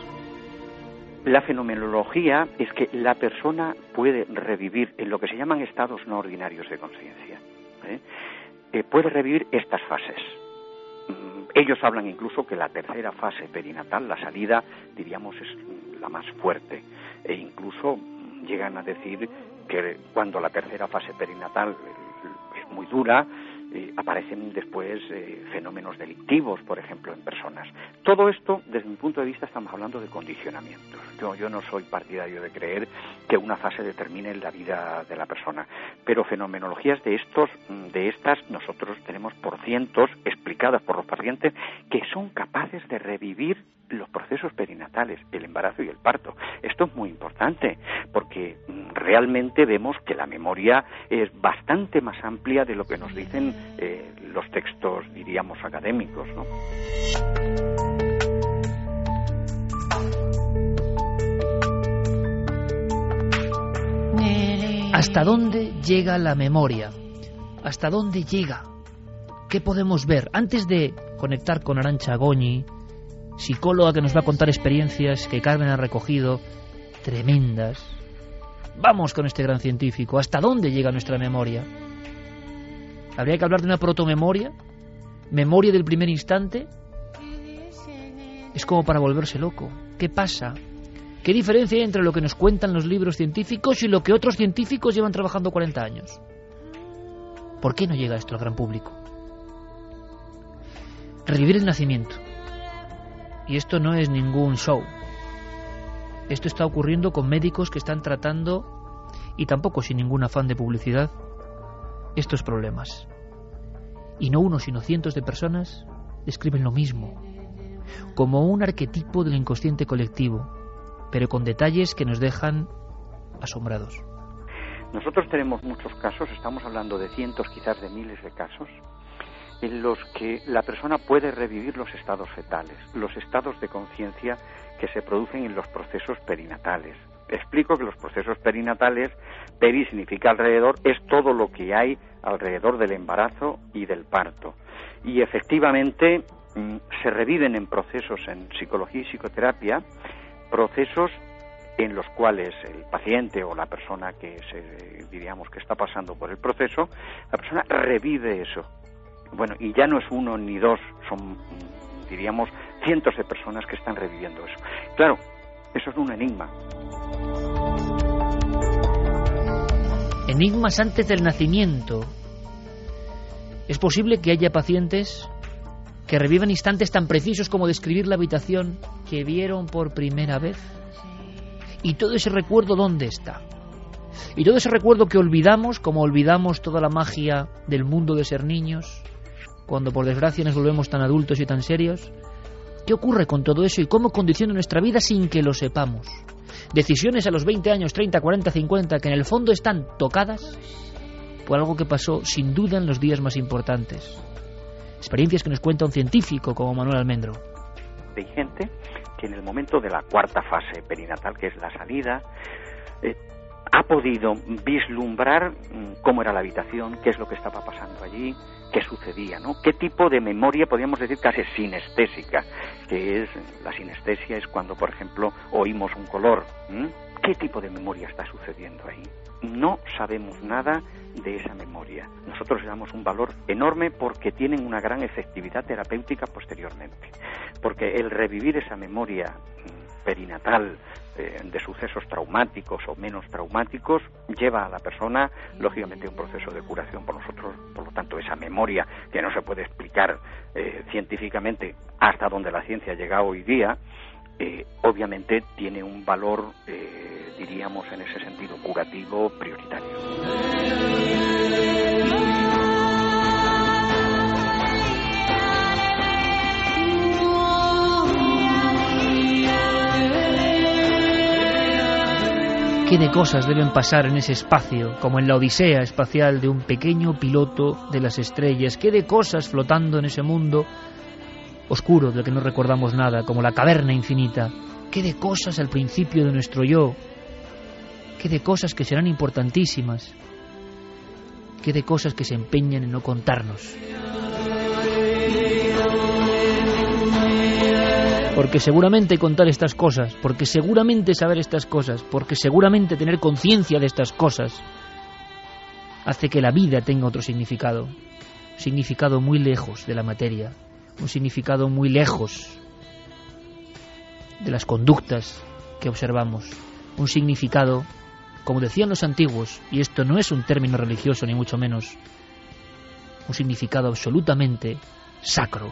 La fenomenología es que la persona puede revivir en lo que se llaman estados no ordinarios de conciencia. ¿eh? Eh, puede revivir estas fases. Mm, ellos hablan incluso que la tercera fase perinatal, la salida, diríamos, es la más fuerte. E incluso llegan a decir que cuando la tercera fase perinatal es muy dura, eh, aparecen después eh, fenómenos delictivos, por ejemplo, en personas. Todo esto, desde mi punto de vista, estamos hablando de condicionamientos. Yo, yo no soy partidario de creer que una fase determine la vida de la persona, pero fenomenologías de estos, de estas, nosotros tenemos por cientos explicadas por los pacientes que son capaces de revivir los procesos perinatales, el embarazo y el parto. Esto es muy importante porque mm, realmente vemos que la memoria es bastante más amplia de lo que nos dicen eh, los textos, diríamos, académicos. ¿no? ¿Hasta dónde llega la memoria? ¿Hasta dónde llega? ¿Qué podemos ver? Antes de conectar con Arancha Goñi, psicóloga que nos va a contar experiencias que Carmen ha recogido, tremendas. Vamos con este gran científico. ¿Hasta dónde llega nuestra memoria? ¿Habría que hablar de una protomemoria? ¿Memoria del primer instante? Es como para volverse loco. ¿Qué pasa? ¿Qué diferencia hay entre lo que nos cuentan los libros científicos y lo que otros científicos llevan trabajando 40 años? ¿Por qué no llega esto al gran público? Revivir el nacimiento. Y esto no es ningún show. Esto está ocurriendo con médicos que están tratando, y tampoco sin ningún afán de publicidad, estos problemas. Y no uno, sino cientos de personas describen lo mismo, como un arquetipo del inconsciente colectivo, pero con detalles que nos dejan asombrados. Nosotros tenemos muchos casos, estamos hablando de cientos, quizás de miles de casos, en los que la persona puede revivir los estados fetales, los estados de conciencia que se producen en los procesos perinatales. Explico que los procesos perinatales, peri significa alrededor, es todo lo que hay alrededor del embarazo y del parto. Y efectivamente mm, se reviven en procesos en psicología y psicoterapia, procesos en los cuales el paciente o la persona que se, diríamos que está pasando por el proceso, la persona revive eso, bueno, y ya no es uno ni dos, son, diríamos, cientos de personas que están reviviendo eso. Claro, eso es un enigma. Enigmas antes del nacimiento. Es posible que haya pacientes que revivan instantes tan precisos como describir la habitación que vieron por primera vez. Y todo ese recuerdo, ¿dónde está? Y todo ese recuerdo que olvidamos, como olvidamos toda la magia del mundo de ser niños, cuando por desgracia nos volvemos tan adultos y tan serios? ¿Qué ocurre con todo eso y cómo condiciona nuestra vida sin que lo sepamos? Decisiones a los 20 años, 30, 40, 50 que en el fondo están tocadas por algo que pasó sin duda en los días más importantes. Experiencias que nos cuenta un científico como Manuel Almendro. Hay gente que en el momento de la cuarta fase perinatal, que es la salida, eh, ha podido vislumbrar mm, cómo era la habitación, qué es lo que estaba pasando allí, qué sucedía, ¿no? ¿Qué tipo de memoria, podríamos decir, casi sinestésica? Que es, la sinestesia es cuando, por ejemplo, oímos un color. ¿Qué tipo de memoria está sucediendo ahí? No sabemos nada de esa memoria. Nosotros le damos un valor enorme porque tienen una gran efectividad terapéutica posteriormente. Porque el revivir esa memoria mm, perinatal, eh, de sucesos traumáticos o menos traumáticos lleva a la persona lógicamente un proceso de curación por nosotros. Por lo tanto esa memoria que no se puede explicar eh, científicamente hasta donde la ciencia llega hoy día eh, obviamente tiene un valor diríamos en ese sentido curativo prioritario qué de cosas deben pasar en ese espacio, como en la odisea espacial de un pequeño piloto de las estrellas, qué de cosas flotando en ese mundo oscuro del que no recordamos nada, como la caverna infinita, qué de cosas al principio de nuestro yo, qué de cosas que serán importantísimas, qué de cosas que se empeñan en no contarnos. Porque seguramente contar estas cosas, porque seguramente saber estas cosas, porque seguramente tener conciencia de estas cosas, hace que la vida tenga otro significado. Un significado muy lejos de la materia, un significado muy lejos de las conductas que observamos, un significado, como decían los antiguos, y esto no es un término religioso ni mucho menos, un significado absolutamente sacro.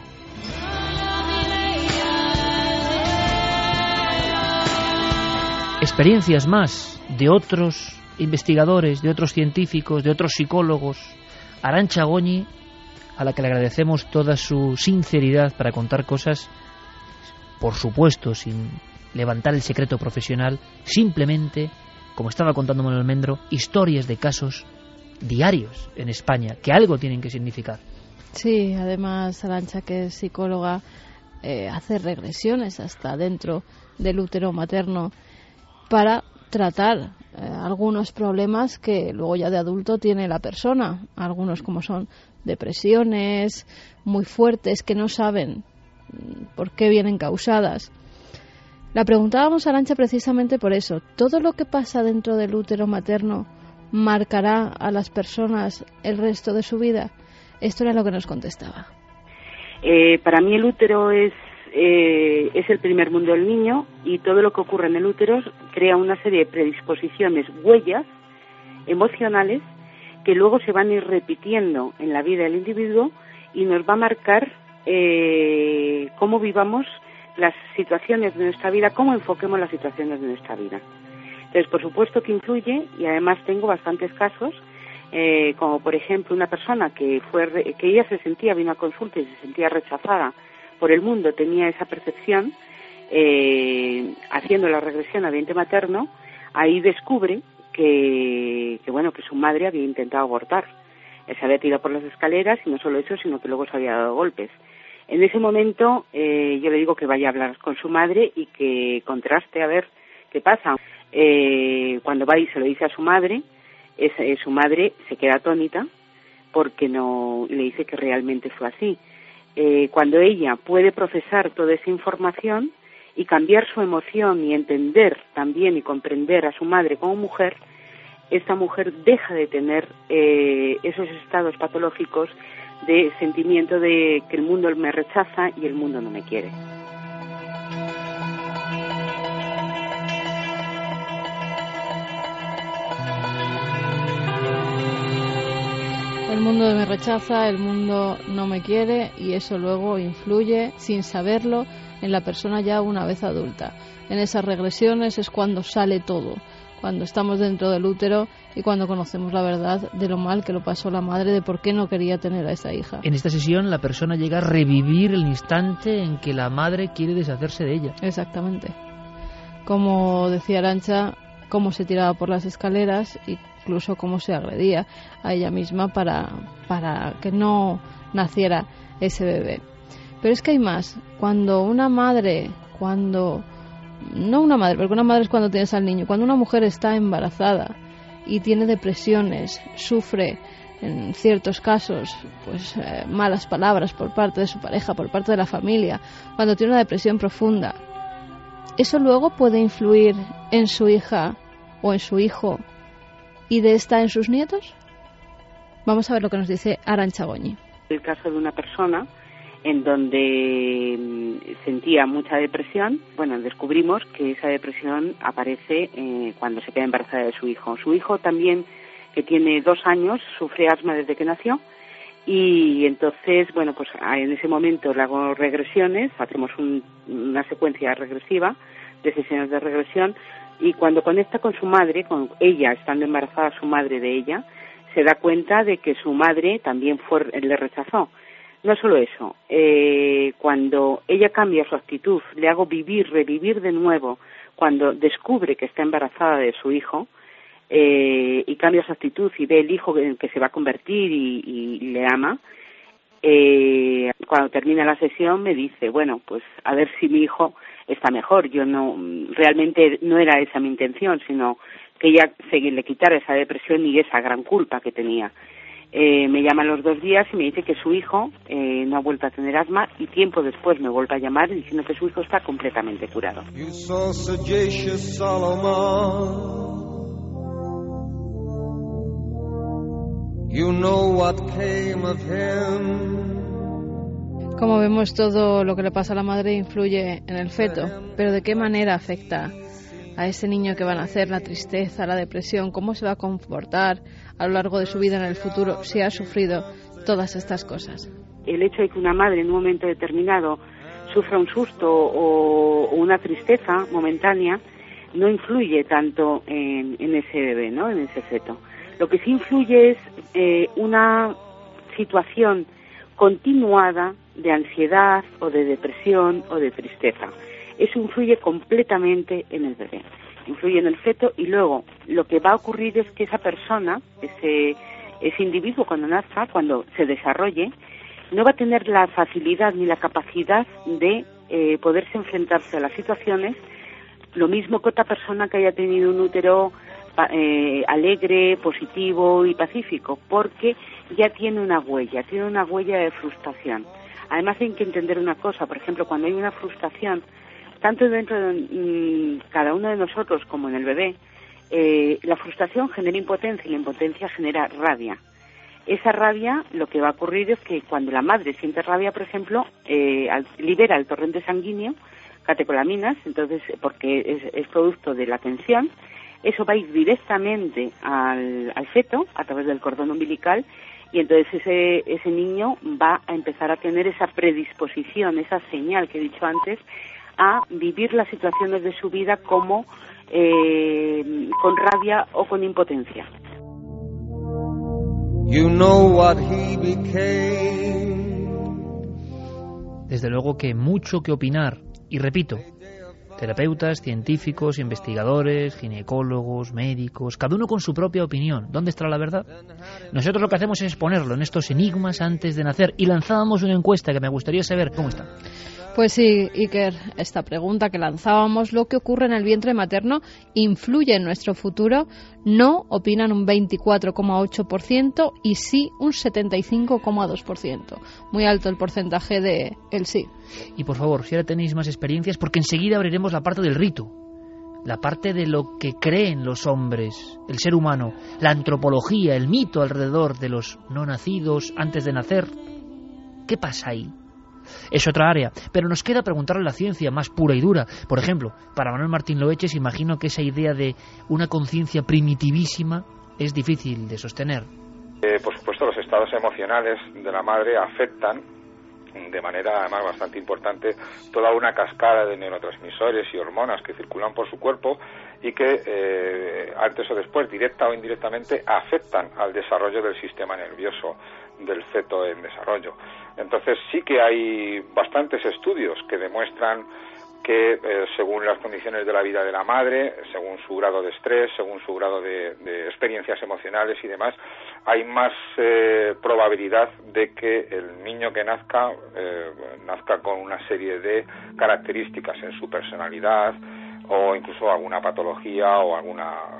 Experiencias más de otros investigadores, de otros científicos, de otros psicólogos. Arancha Goñi, a la que le agradecemos toda su sinceridad para contar cosas, por supuesto, sin levantar el secreto profesional, simplemente, como estaba contando Manuel Almendro, historias de casos diarios en España, que algo tienen que significar. Sí, además Arancha, que es psicóloga, eh, hace regresiones hasta dentro del útero materno para tratar eh, algunos problemas que luego ya de adulto tiene la persona, algunos como son depresiones muy fuertes que no saben mm, por qué vienen causadas. La preguntábamos a Arancha precisamente por eso. ¿Todo lo que pasa dentro del útero materno marcará a las personas el resto de su vida? Esto era lo que nos contestaba. Eh, para mí el útero es eh, es el primer mundo del niño y todo lo que ocurre en el útero crea una serie de predisposiciones, huellas emocionales que luego se van a ir repitiendo en la vida del individuo y nos va a marcar eh, cómo vivamos las situaciones de nuestra vida, cómo enfoquemos las situaciones de nuestra vida. Entonces, por supuesto que influye y además tengo bastantes casos, eh, como por ejemplo una persona que fue que ella se sentía vino a consulta y se sentía rechazada por el mundo tenía esa percepción, eh, haciendo la regresión a vientre materno, ahí descubre que, bueno, que su madre había intentado abortar. Se había tirado por las escaleras y no solo eso, sino que luego se había dado golpes. En ese momento eh, yo le digo que vaya a hablar con su madre y que contraste a ver qué pasa. Eh, cuando va y se lo dice a su madre, su madre se queda atónita porque no le dice que realmente fue así. Eh, cuando ella puede procesar toda esa información y cambiar su emoción y entender también y comprender a su madre como mujer, esta mujer deja de tener eh, esos estados patológicos de sentimiento de que el mundo me rechaza y el mundo no me quiere. El mundo me rechaza, el mundo no me quiere y eso luego influye, sin saberlo, en la persona ya una vez adulta. En esas regresiones es cuando sale todo, cuando estamos dentro del útero y cuando conocemos la verdad de lo mal que lo pasó la madre, de por qué no quería tener a esa hija. En esta sesión la persona llega a revivir el instante en que la madre quiere deshacerse de ella. Exactamente. Como decía Arancha, cómo se tiraba por las escaleras y incluso cómo se agredía a ella misma para, para que no naciera ese bebé. Pero es que hay más. Cuando una madre, cuando no una madre, porque una madre es cuando tienes al niño, cuando una mujer está embarazada y tiene depresiones, sufre en ciertos casos pues eh, malas palabras por parte de su pareja, por parte de la familia, cuando tiene una depresión profunda, eso luego puede influir en su hija o en su hijo y de esta en sus nietos? Vamos a ver lo que nos dice Arancha Goñi. El caso de una persona en donde mm, sentía mucha depresión, bueno, descubrimos que esa depresión aparece eh, cuando se queda embarazada de su hijo. Su hijo también, que tiene dos años, sufre asma desde que nació y entonces, bueno, pues en ese momento le hago regresiones, hacemos una secuencia regresiva de sesiones de regresión y cuando conecta con su madre, con ella estando embarazada su madre de ella, se da cuenta de que su madre también fue, le rechazó. No solo eso, eh, cuando ella cambia su actitud, le hago vivir, revivir de nuevo, cuando descubre que está embarazada de su hijo, eh, y cambia su actitud y ve el hijo en que se va a convertir y, le ama, eh, cuando termina la sesión me dice, bueno, pues a ver si mi hijo está mejor. Yo no, realmente no era esa mi intención, sino que ella se le quitara esa depresión y esa gran culpa que tenía. Eh, me llama los dos días y me dice que su hijo eh, no ha vuelto a tener asma y tiempo después me vuelve a llamar diciendo que su hijo está completamente curado. Como vemos, todo lo que le pasa a la madre influye en el feto, pero ¿de qué manera afecta a ese niño que va a nacer la tristeza, la depresión? ¿Cómo se va a comportar a lo largo de su vida en el futuro si ha sufrido todas estas cosas? El hecho de que una madre en un momento determinado sufra un susto o, una tristeza momentánea no influye tanto en, ese bebé, ¿no? en ese feto. Lo que sí influye es eh, una situación continuada de ansiedad o de depresión o de tristeza. Eso influye completamente en el bebé, influye en el feto y luego lo que va a ocurrir es que esa persona, ese, ese individuo cuando nazca, cuando se desarrolle, no va a tener la facilidad ni la capacidad de eh, poderse enfrentarse a las situaciones, lo mismo que otra persona que haya tenido un útero eh, alegre, positivo y pacífico, porque ya tiene una huella, tiene una huella de frustración. Además hay que entender una cosa, por ejemplo, cuando hay una frustración, tanto dentro de mm, cada uno de nosotros como en el bebé, eh, la frustración genera impotencia y la impotencia genera rabia. Esa rabia, lo que va a ocurrir es que cuando la madre siente rabia, por ejemplo, eh, libera el torrente sanguíneo, catecolaminas, entonces, porque es producto de la tensión, eso va a ir directamente al, feto a través del cordón umbilical y entonces ese, ese niño va a empezar a tener esa predisposición, esa señal que he dicho antes, a vivir las situaciones de su vida como eh, con rabia o con impotencia. Desde luego que mucho que opinar, y repito, terapeutas, científicos, investigadores, ginecólogos, médicos, cada uno con su propia opinión. ¿Dónde está la verdad? Nosotros lo que hacemos es ponerlo en estos enigmas antes de nacer y lanzábamos una encuesta que me gustaría saber cómo está. Pues sí, Iker, esta pregunta que lanzábamos, ¿lo que ocurre en el vientre materno influye en nuestro futuro? No opinan un 24,8% y sí un 75,2%. Muy alto el porcentaje de el sí. Y por favor, si ahora tenéis más experiencias, porque enseguida abriremos la parte del rito, la parte de lo que creen los hombres, el ser humano, la antropología, el mito alrededor de los no nacidos antes de nacer. ¿Qué pasa ahí? Es otra área. Pero nos queda preguntarle la ciencia más pura y dura. Por ejemplo, para Manuel Martín Loeches imagino que esa idea de una conciencia primitivísima es difícil de sostener. Eh, por supuesto, los estados emocionales de la madre afectan de manera además bastante importante toda una cascada de neurotransmisores y hormonas que circulan por su cuerpo y que eh, antes o después, directa o indirectamente, afectan al desarrollo del sistema nervioso del feto en desarrollo. Entonces sí que hay bastantes estudios que demuestran que eh, según las condiciones de la vida de la madre, según su grado de estrés, según su grado de, experiencias emocionales y demás, hay más eh, probabilidad de que el niño que nazca eh, nazca con una serie de características en su personalidad o incluso alguna patología o alguna,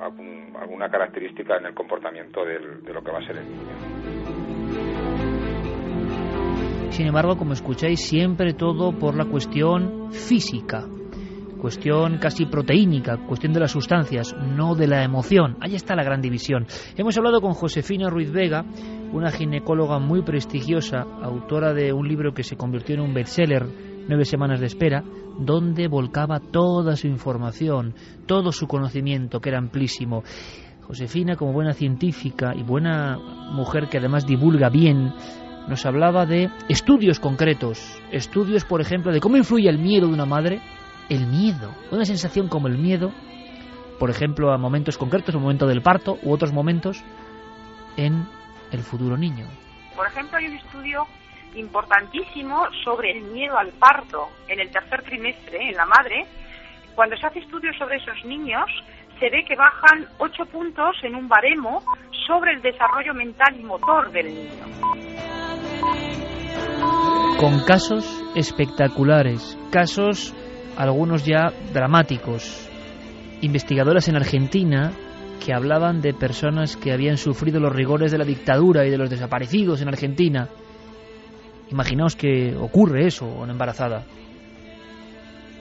alguna característica en el comportamiento de lo que va a ser el niño. Sin embargo, como escucháis, siempre todo por la cuestión física, cuestión casi proteínica, cuestión de las sustancias, no de la emoción. Ahí está la gran división. Hemos hablado con Josefina Ruiz Vega, una ginecóloga muy prestigiosa, autora de un libro que se convirtió en un bestseller, Nueve Semanas de Espera, donde volcaba toda su información, todo su conocimiento, que era amplísimo. Josefina, como buena científica y buena mujer que además divulga bien, nos hablaba de estudios concretos, estudios, por ejemplo, de cómo influye el miedo de una madre, el miedo, una sensación como el miedo, por ejemplo, a momentos concretos, el momento del parto u otros momentos en el futuro niño. Por ejemplo, hay un estudio importantísimo sobre el miedo al parto en el tercer trimestre en la madre. Cuando se hace estudios sobre esos niños, se ve que bajan ocho puntos en un baremo sobre el desarrollo mental y motor del niño con casos espectaculares, casos algunos ya dramáticos. Investigadoras en Argentina que hablaban de personas que habían sufrido los rigores de la dictadura y de los desaparecidos en Argentina. Imaginaos que ocurre eso una embarazada.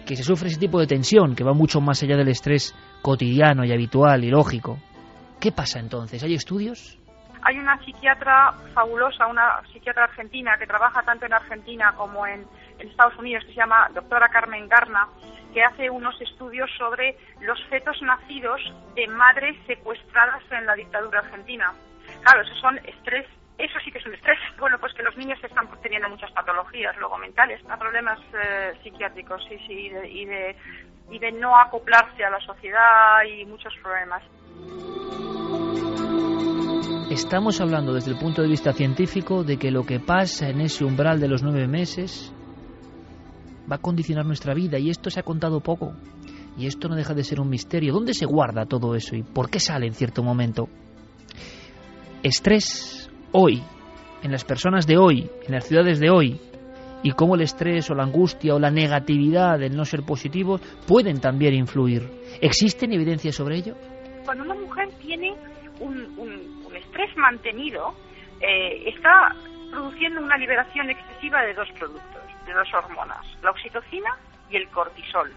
Que se sufre ese tipo de tensión que va mucho más allá del estrés cotidiano y habitual y lógico. ¿Qué pasa entonces? ¿Hay estudios? Hay una psiquiatra fabulosa, una psiquiatra argentina que trabaja tanto en Argentina como en, Estados Unidos, que se llama doctora Carmen Garna, que hace unos estudios sobre los fetos nacidos de madres secuestradas en la dictadura argentina. Claro, esos son estrés, eso sí que es un estrés. *laughs* Bueno, pues que los niños están teniendo muchas patologías luego mentales, problemas eh, psiquiátricos, sí, sí, y de, y de, y de no acoplarse a la sociedad y muchos problemas. Estamos hablando desde el punto de vista científico de que lo que pasa en ese umbral de los nueve meses va a condicionar nuestra vida y esto se ha contado poco. Y esto no deja de ser un misterio. ¿Dónde se guarda todo eso y por qué sale en cierto momento? Estrés hoy, en las personas de hoy, en las ciudades de hoy, y cómo el estrés o la angustia o la negatividad del no ser positivo pueden también influir. ¿Existen evidencias sobre ello? Cuando una mujer tiene un estrés mantenido eh, está produciendo una liberación excesiva de dos productos, de dos hormonas, la oxitocina y el cortisol.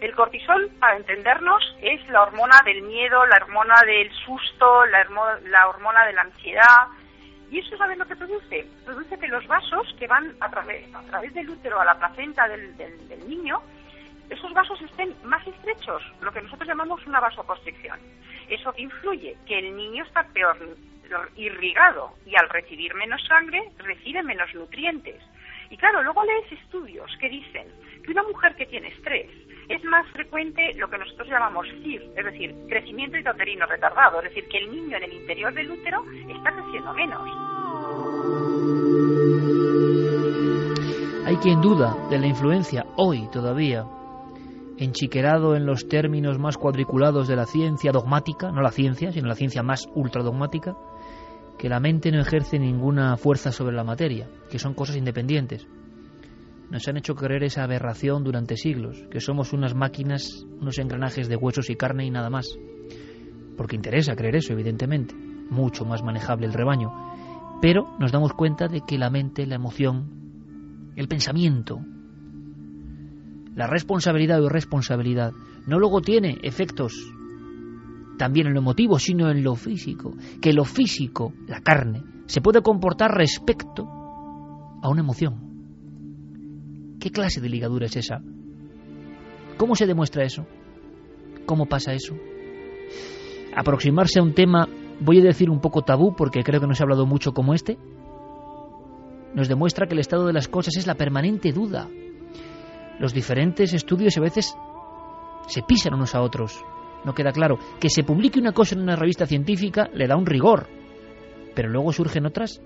El cortisol, para entendernos, es la hormona del miedo, la hormona del susto, la, la hormona de la ansiedad. ¿Y eso sabe lo que produce? Produce que los vasos que van a través, a través del útero a la placenta del, del niño, esos vasos estén más estrechos, lo que nosotros llamamos una vasoconstricción. Eso influye que el niño está peor irrigado y al recibir menos sangre recibe menos nutrientes. Y claro, luego lees estudios que dicen que una mujer que tiene estrés es más frecuente lo que nosotros llamamos CIR, es decir, crecimiento intrauterino retardado, es decir, que el niño en el interior del útero está creciendo menos. Hay quien duda de la influencia hoy todavía enchiquerado en los términos más cuadriculados de la ciencia dogmática, no la ciencia, sino la ciencia más ultradogmática, que la mente no ejerce ninguna fuerza sobre la materia, que son cosas independientes. Nos han hecho creer esa aberración durante siglos, que somos unas máquinas, unos engranajes de huesos y carne y nada más. Porque interesa creer eso, evidentemente, mucho más manejable el rebaño. Pero nos damos cuenta de que la mente, la emoción, el pensamiento, la responsabilidad o irresponsabilidad, no luego tiene efectos también en lo emotivo, sino en lo físico. Que lo físico, la carne, se puede comportar respecto a una emoción. ¿Qué clase de ligadura es esa? ¿Cómo se demuestra eso? ¿Cómo pasa eso? Aproximarse a un tema, voy a decir un poco tabú porque creo que no se ha hablado mucho como este, nos demuestra que el estado de las cosas es la permanente duda los diferentes estudios a veces se pisan unos a otros. No queda claro. Que se publique una cosa en una revista científica le da un rigor, pero luego surgen otras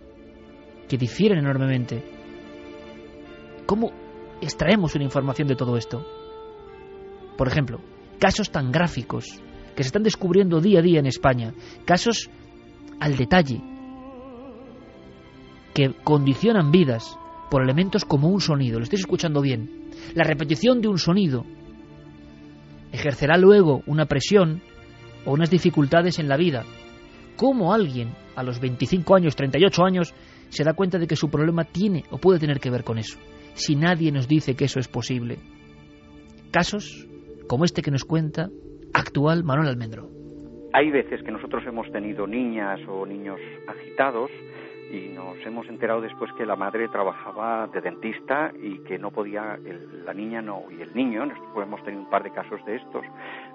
que difieren enormemente. ¿Cómo extraemos una información de todo esto? Por ejemplo, casos tan gráficos que se están descubriendo día a día en España, casos al detalle, que condicionan vidas por elementos como un sonido. Lo estáis escuchando bien la repetición de un sonido ejercerá luego una presión o unas dificultades en la vida. ¿Cómo alguien a los 25 años, 38 años, se da cuenta de que su problema tiene o puede tener que ver con eso? Si nadie nos dice que eso es posible. Casos como este que nos cuenta actual Manuel Almendro. Hay veces que nosotros hemos tenido niñas o niños agitados y nos hemos enterado después que la madre trabajaba de dentista y que no podía, la niña no, y el niño, hemos tenido un par de casos de estos,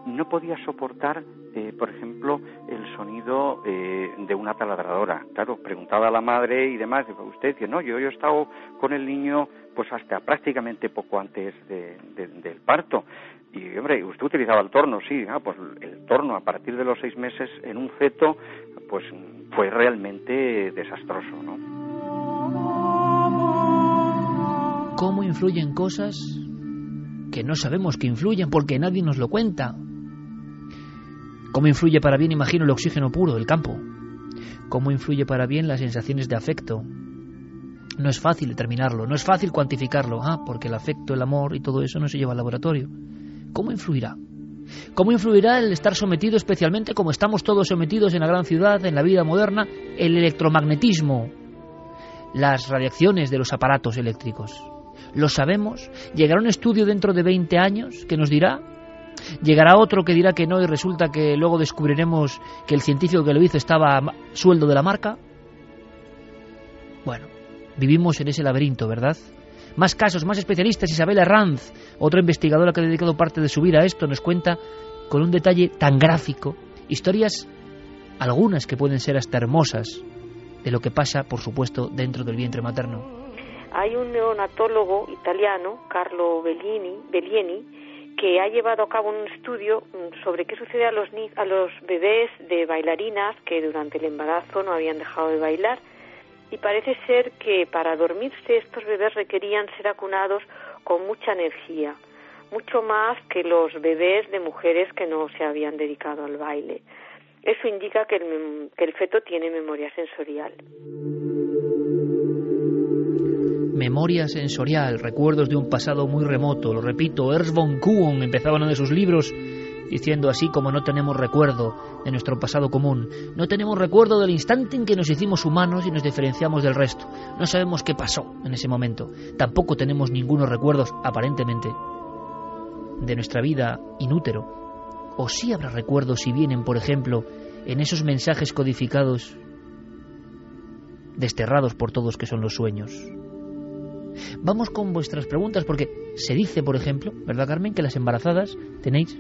no podía soportar, eh, por ejemplo, el sonido eh, de una taladradora. Claro, preguntaba a la madre y demás, usted dice, no, yo, yo he estado con el niño pues hasta prácticamente poco antes del parto. Y, hombre, usted utilizaba el torno, sí, ah, pues el torno a partir de los seis meses en un feto, pues fue realmente desastroso, ¿no? ¿Cómo influyen cosas que no sabemos que influyen porque nadie nos lo cuenta? ¿Cómo influye para bien, imagino, el oxígeno puro del campo? ¿Cómo influye para bien las sensaciones de afecto? No es fácil determinarlo, no es fácil cuantificarlo, ah, porque el afecto, el amor y todo eso no se lleva al laboratorio. ¿Cómo influirá? ¿Cómo influirá el estar sometido especialmente, como estamos todos sometidos en la gran ciudad, en la vida moderna, el electromagnetismo, las radiaciones de los aparatos eléctricos? ¿Lo sabemos? ¿Llegará un estudio dentro de 20 años que nos dirá? ¿Llegará otro que dirá que no y resulta que luego descubriremos que el científico que lo hizo estaba a sueldo de la marca? Bueno, vivimos en ese laberinto, ¿verdad? Más casos, más especialistas. Isabel Ranz, otra investigadora que ha dedicado parte de su vida a esto, nos cuenta con un detalle tan gráfico historias, algunas que pueden ser hasta hermosas, de lo que pasa, por supuesto, dentro del vientre materno. Hay un neonatólogo italiano, Carlo Bellini, que ha llevado a cabo un estudio sobre qué sucede a los, a los bebés de bailarinas que durante el embarazo no habían dejado de bailar y parece ser que para dormirse estos bebés requerían ser acunados con mucha energía, mucho más que los bebés de mujeres que no se habían dedicado al baile. Eso indica que el, que el feto tiene memoria sensorial. Memoria sensorial, recuerdos de un pasado muy remoto. Lo repito, Ernst von Kuhn empezaba uno de sus libros diciendo así como no tenemos recuerdo de nuestro pasado común, no tenemos recuerdo del instante en que nos hicimos humanos y nos diferenciamos del resto, no sabemos qué pasó en ese momento, tampoco tenemos ningunos recuerdos, aparentemente, de nuestra vida inútero, o sí habrá recuerdos si vienen, por ejemplo, en esos mensajes codificados, desterrados por todos que son los sueños. Vamos con vuestras preguntas porque se dice, por ejemplo, ¿verdad Carmen?, que las embarazadas tenéis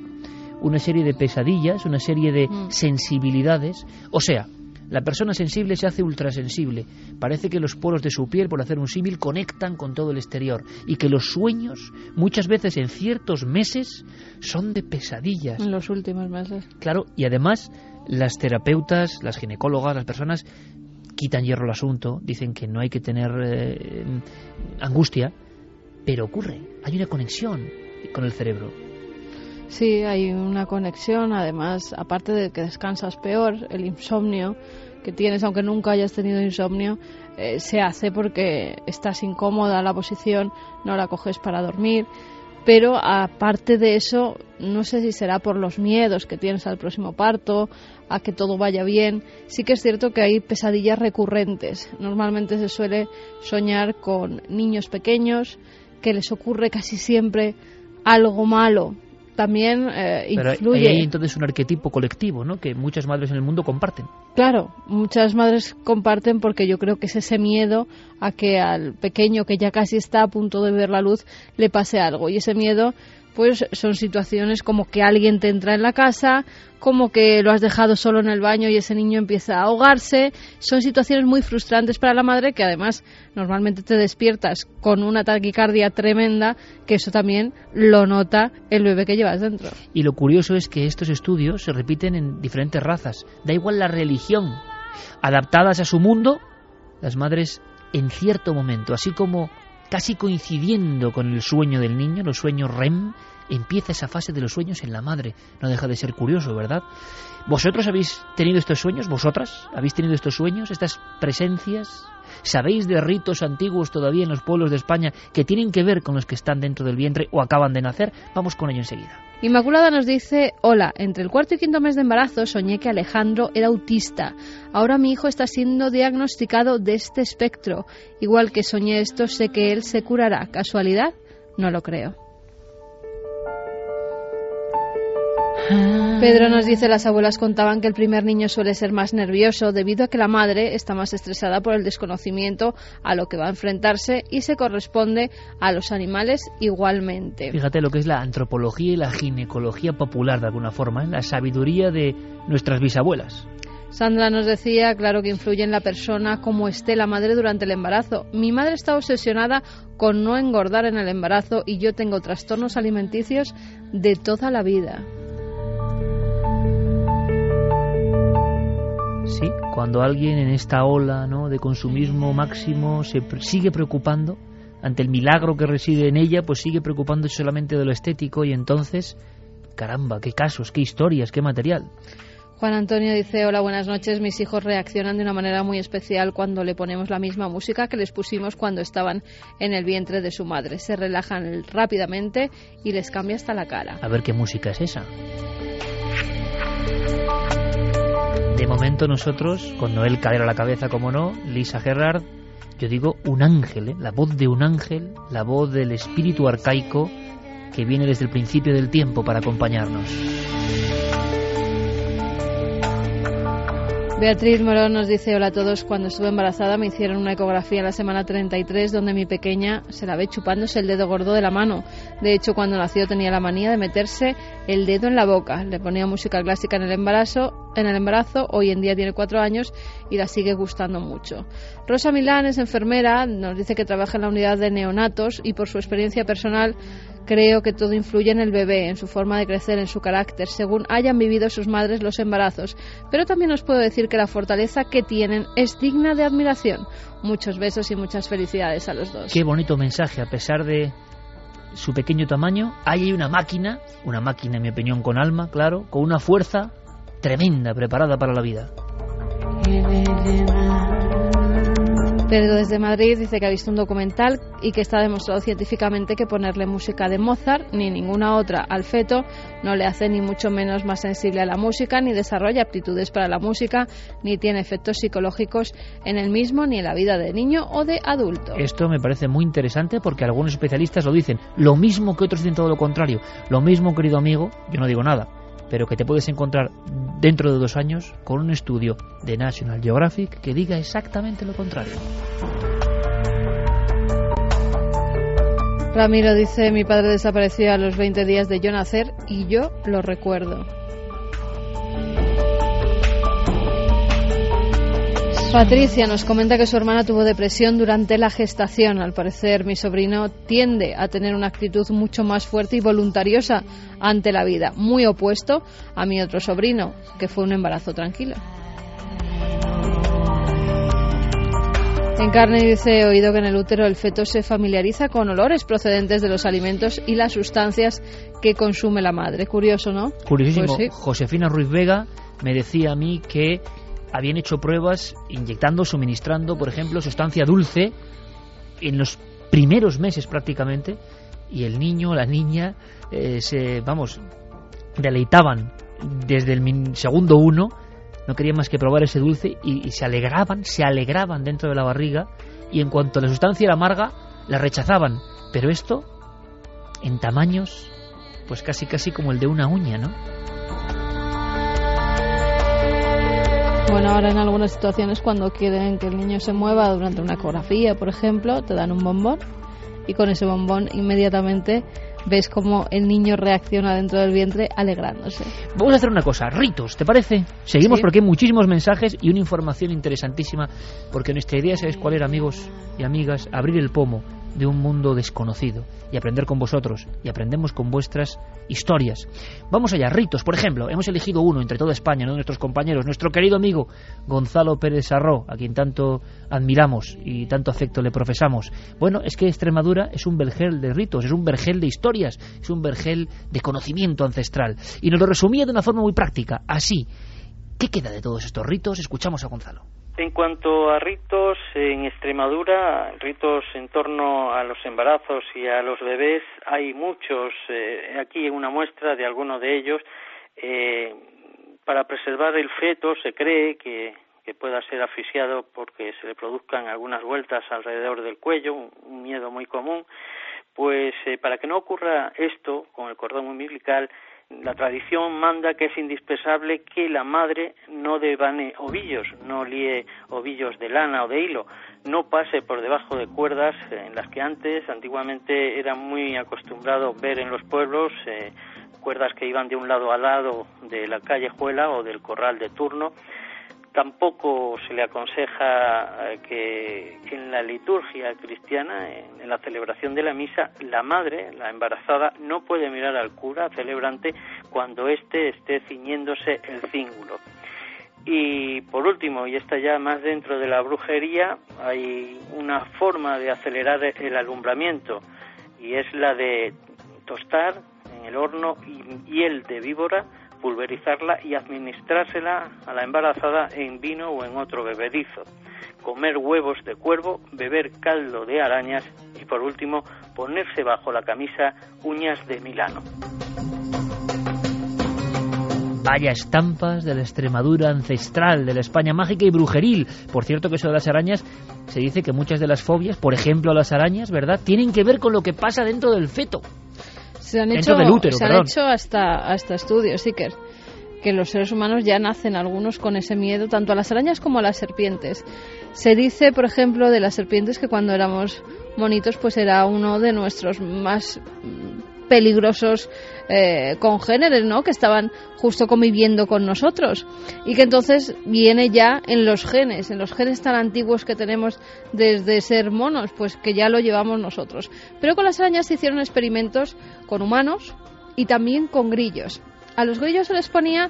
una serie de pesadillas, una serie de mm. sensibilidades. O sea, la persona sensible se hace ultrasensible. Parece que los poros de su piel, por hacer un símil, conectan con todo el exterior. Y que los sueños, muchas veces en ciertos meses, son de pesadillas. En los últimos meses. Claro, y además las terapeutas, las ginecólogas, las personas quitan hierro al asunto, dicen que no hay que tener eh, angustia, pero ocurre, hay una conexión con el cerebro. Sí, hay una conexión, además, aparte de que descansas peor, el insomnio que tienes, aunque nunca hayas tenido insomnio, eh, se hace porque estás incómoda la posición, no la coges para dormir. Pero aparte de eso, no sé si será por los miedos que tienes al próximo parto, a que todo vaya bien. Sí que es cierto que hay pesadillas recurrentes. Normalmente se suele soñar con niños pequeños, que les ocurre casi siempre algo malo también eh, influye. Pero hay entonces un arquetipo colectivo, ¿no? Que muchas madres en el mundo comparten. Claro, muchas madres comparten porque yo creo que es ese miedo a que al pequeño que ya casi está a punto de ver la luz le pase algo. Y ese miedo pues son situaciones como que alguien te entra en la casa, como que lo has dejado solo en el baño y ese niño empieza a ahogarse. Son situaciones muy frustrantes para la madre que además normalmente te despiertas con una taquicardia tremenda, que eso también lo nota el bebé que llevas dentro. Y lo curioso es que estos estudios se repiten en diferentes razas. Da igual la religión. Adaptadas a su mundo, las madres en cierto momento, así como casi coincidiendo con el sueño del niño, los sueños REM, empieza esa fase de los sueños en la madre. No deja de ser curioso, ¿verdad? ¿Vosotros habéis tenido estos sueños? ¿Vosotras habéis tenido estos sueños, estas presencias? ¿Sabéis de ritos antiguos todavía en los pueblos de España que tienen que ver con los que están dentro del vientre o acaban de nacer? Vamos con ello enseguida. Inmaculada nos dice, hola, entre el cuarto y quinto mes de embarazo soñé que Alejandro era autista. Ahora mi hijo está siendo diagnosticado de este espectro. Igual que soñé esto, sé que él se curará. ¿Casualidad? No lo creo. Pedro nos dice las abuelas contaban que el primer niño suele ser más nervioso debido a que la madre está más estresada por el desconocimiento a lo que va a enfrentarse y se corresponde a los animales igualmente. Fíjate lo que es la antropología y la ginecología popular de alguna forma, ¿eh? la sabiduría de nuestras bisabuelas. Sandra nos decía, claro que influye en la persona como esté la madre durante el embarazo. Mi madre está obsesionada con no engordar en el embarazo y yo tengo trastornos alimenticios de toda la vida. Sí, cuando alguien en esta ola ¿no? de consumismo máximo se sigue preocupando ante el milagro que reside en ella, pues sigue preocupándose solamente de lo estético y entonces, caramba, qué casos, qué historias, qué material. Juan Antonio dice, hola, buenas noches. Mis hijos reaccionan de una manera muy especial cuando le ponemos la misma música que les pusimos cuando estaban en el vientre de su madre. Se relajan rápidamente y les cambia hasta la cara. A ver qué música es esa. Momento nosotros, con Noel Cadero a la cabeza, como no, Lisa Gerrard, yo digo un ángel, ¿eh? la voz de un ángel, la voz del espíritu arcaico que viene desde el principio del tiempo para acompañarnos. Beatriz Morón nos dice hola a todos. Cuando estuve embarazada me hicieron una ecografía en la semana 33 donde mi pequeña se la ve chupándose el dedo gordo de la mano. De hecho, cuando nació tenía la manía de meterse el dedo en la boca. Le ponía música clásica en el embarazo, en el embarazo. Hoy en día tiene cuatro años y la sigue gustando mucho. Rosa Milán es enfermera, nos dice que trabaja en la unidad de neonatos y por su experiencia personal Creo que todo influye en el bebé, en su forma de crecer, en su carácter, según hayan vivido sus madres los embarazos. Pero también os puedo decir que la fortaleza que tienen es digna de admiración. Muchos besos y muchas felicidades a los dos. Qué bonito mensaje, a pesar de su pequeño tamaño, hay una máquina, una máquina en mi opinión con alma, claro, con una fuerza tremenda preparada para la vida. Pedro desde Madrid dice que ha visto un documental y que está demostrado científicamente que ponerle música de Mozart ni ninguna otra al feto no le hace ni mucho menos más sensible a la música, ni desarrolla aptitudes para la música, ni tiene efectos psicológicos en el mismo ni en la vida de niño o de adulto. Esto me parece muy interesante porque algunos especialistas lo dicen, lo mismo que otros dicen todo lo contrario, lo mismo querido amigo, yo no digo nada, pero que te puedes encontrar dentro de dos años con un estudio de National Geographic que diga exactamente lo contrario. Ramiro dice, mi padre desapareció a los 20 días de yo nacer y yo lo recuerdo. Patricia nos comenta que su hermana tuvo depresión durante la gestación. Al parecer, mi sobrino tiende a tener una actitud mucho más fuerte y voluntariosa ante la vida, muy opuesto a mi otro sobrino, que fue un embarazo tranquilo. Encarne dice, he oído que en el útero el feto se familiariza con olores procedentes de los alimentos y las sustancias que consume la madre. Curioso, ¿no? Curiosísimo. Pues Josefina Ruiz Vega me decía a mí que habían hecho pruebas inyectando, suministrando, por ejemplo, sustancia dulce en los primeros meses prácticamente y el niño, la niña, eh, se, vamos, deleitaban desde el segundo uno, no querían más que probar ese dulce y, y se alegraban, se alegraban dentro de la barriga y en cuanto la sustancia era amarga, la rechazaban. Pero esto, en tamaños, pues casi casi como el de una uña, ¿no? Bueno, ahora en algunas situaciones cuando quieren que el niño se mueva durante una ecografía, por ejemplo, te dan un bombón y con ese bombón inmediatamente ves cómo el niño reacciona dentro del vientre alegrándose. Vamos a hacer una cosa, ritos, ¿te parece? Seguimos Sí. porque hay muchísimos mensajes y una información interesantísima, porque nuestra idea, ¿sabéis cuál era, amigos y amigas? Abrir el pomo de un mundo desconocido y aprender con vosotros y aprendemos con vuestras historias. Vamos allá, ritos, por ejemplo, hemos elegido uno entre toda España, ¿no? nuestros compañeros, nuestro querido amigo Gonzalo Pérez Sarró, a quien tanto admiramos y tanto afecto le profesamos. Bueno, es que Extremadura es un vergel de ritos, es un vergel de historias, es un vergel de conocimiento ancestral. Y nos lo resumía de una forma muy práctica, así. ¿Qué queda de todos estos ritos? Escuchamos a Gonzalo. En cuanto a ritos en Extremadura, ritos en torno a los embarazos y a los bebés, hay muchos. Eh, aquí una muestra de algunos de ellos. Eh, para preservar el feto se cree que, que pueda ser asfixiado porque se le produzcan algunas vueltas alrededor del cuello, un, un miedo muy común. Pues eh, para que no ocurra esto con el cordón umbilical, la tradición manda que es indispensable que la madre no devane ovillos, no líe ovillos de lana o de hilo, no pase por debajo de cuerdas en las que antes, antiguamente, era muy acostumbrado ver en los pueblos eh, cuerdas que iban de un lado al lado de la callejuela o del corral de turno. Tampoco se le aconseja eh, que en la liturgia cristiana, en, la celebración de la misa, la madre, la embarazada, no puede mirar al cura celebrante cuando éste esté ciñéndose el cíngulo. Y por último, y está ya más dentro de la brujería, hay una forma de acelerar el alumbramiento y es la de tostar en el horno hiel de víbora pulverizarla y administrársela a la embarazada en vino o en otro bebedizo, comer huevos de cuervo, beber caldo de arañas y por último ponerse bajo la camisa uñas de Milano. Vaya estampas de la Extremadura ancestral, de la España mágica y brujeril. Por cierto que eso de las arañas, se dice que muchas de las fobias, por ejemplo las arañas, ¿verdad?, tienen que ver con lo que pasa dentro del feto. Se han hecho, del útero, se han hecho hasta, hasta estudios, sí que, que los seres humanos ya nacen algunos con ese miedo, tanto a las arañas como a las serpientes. Se dice, por ejemplo, de las serpientes que cuando éramos monitos, pues era uno de nuestros más peligrosos eh, congéneres, ¿no? Que estaban justo conviviendo con nosotros y que entonces viene ya en los genes, en los genes tan antiguos que tenemos desde ser monos, pues que ya lo llevamos nosotros. Pero con las arañas se hicieron experimentos con humanos y también con grillos. A los grillos se les ponía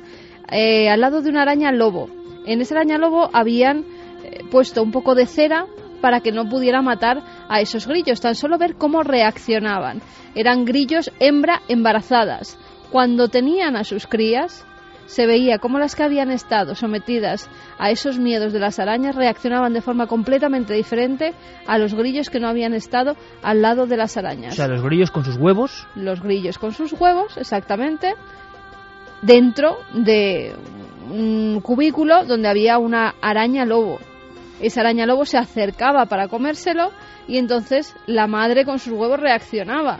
eh, al lado de una araña lobo. En esa araña lobo habían eh, puesto un poco de cera para que no pudiera matar a esos grillos, tan solo ver cómo reaccionaban. Eran grillos hembra embarazadas. Cuando tenían a sus crías, se veía cómo las que habían estado sometidas a esos miedos de las arañas reaccionaban de forma completamente diferente a los grillos que no habían estado al lado de las O arañas. sea, los grillos con sus huevos, Los grillos con sus huevos, exactamente, dentro de un cubículo donde había una araña lobo. Esa araña lobo se acercaba para comérselo y entonces la madre con sus huevos reaccionaba.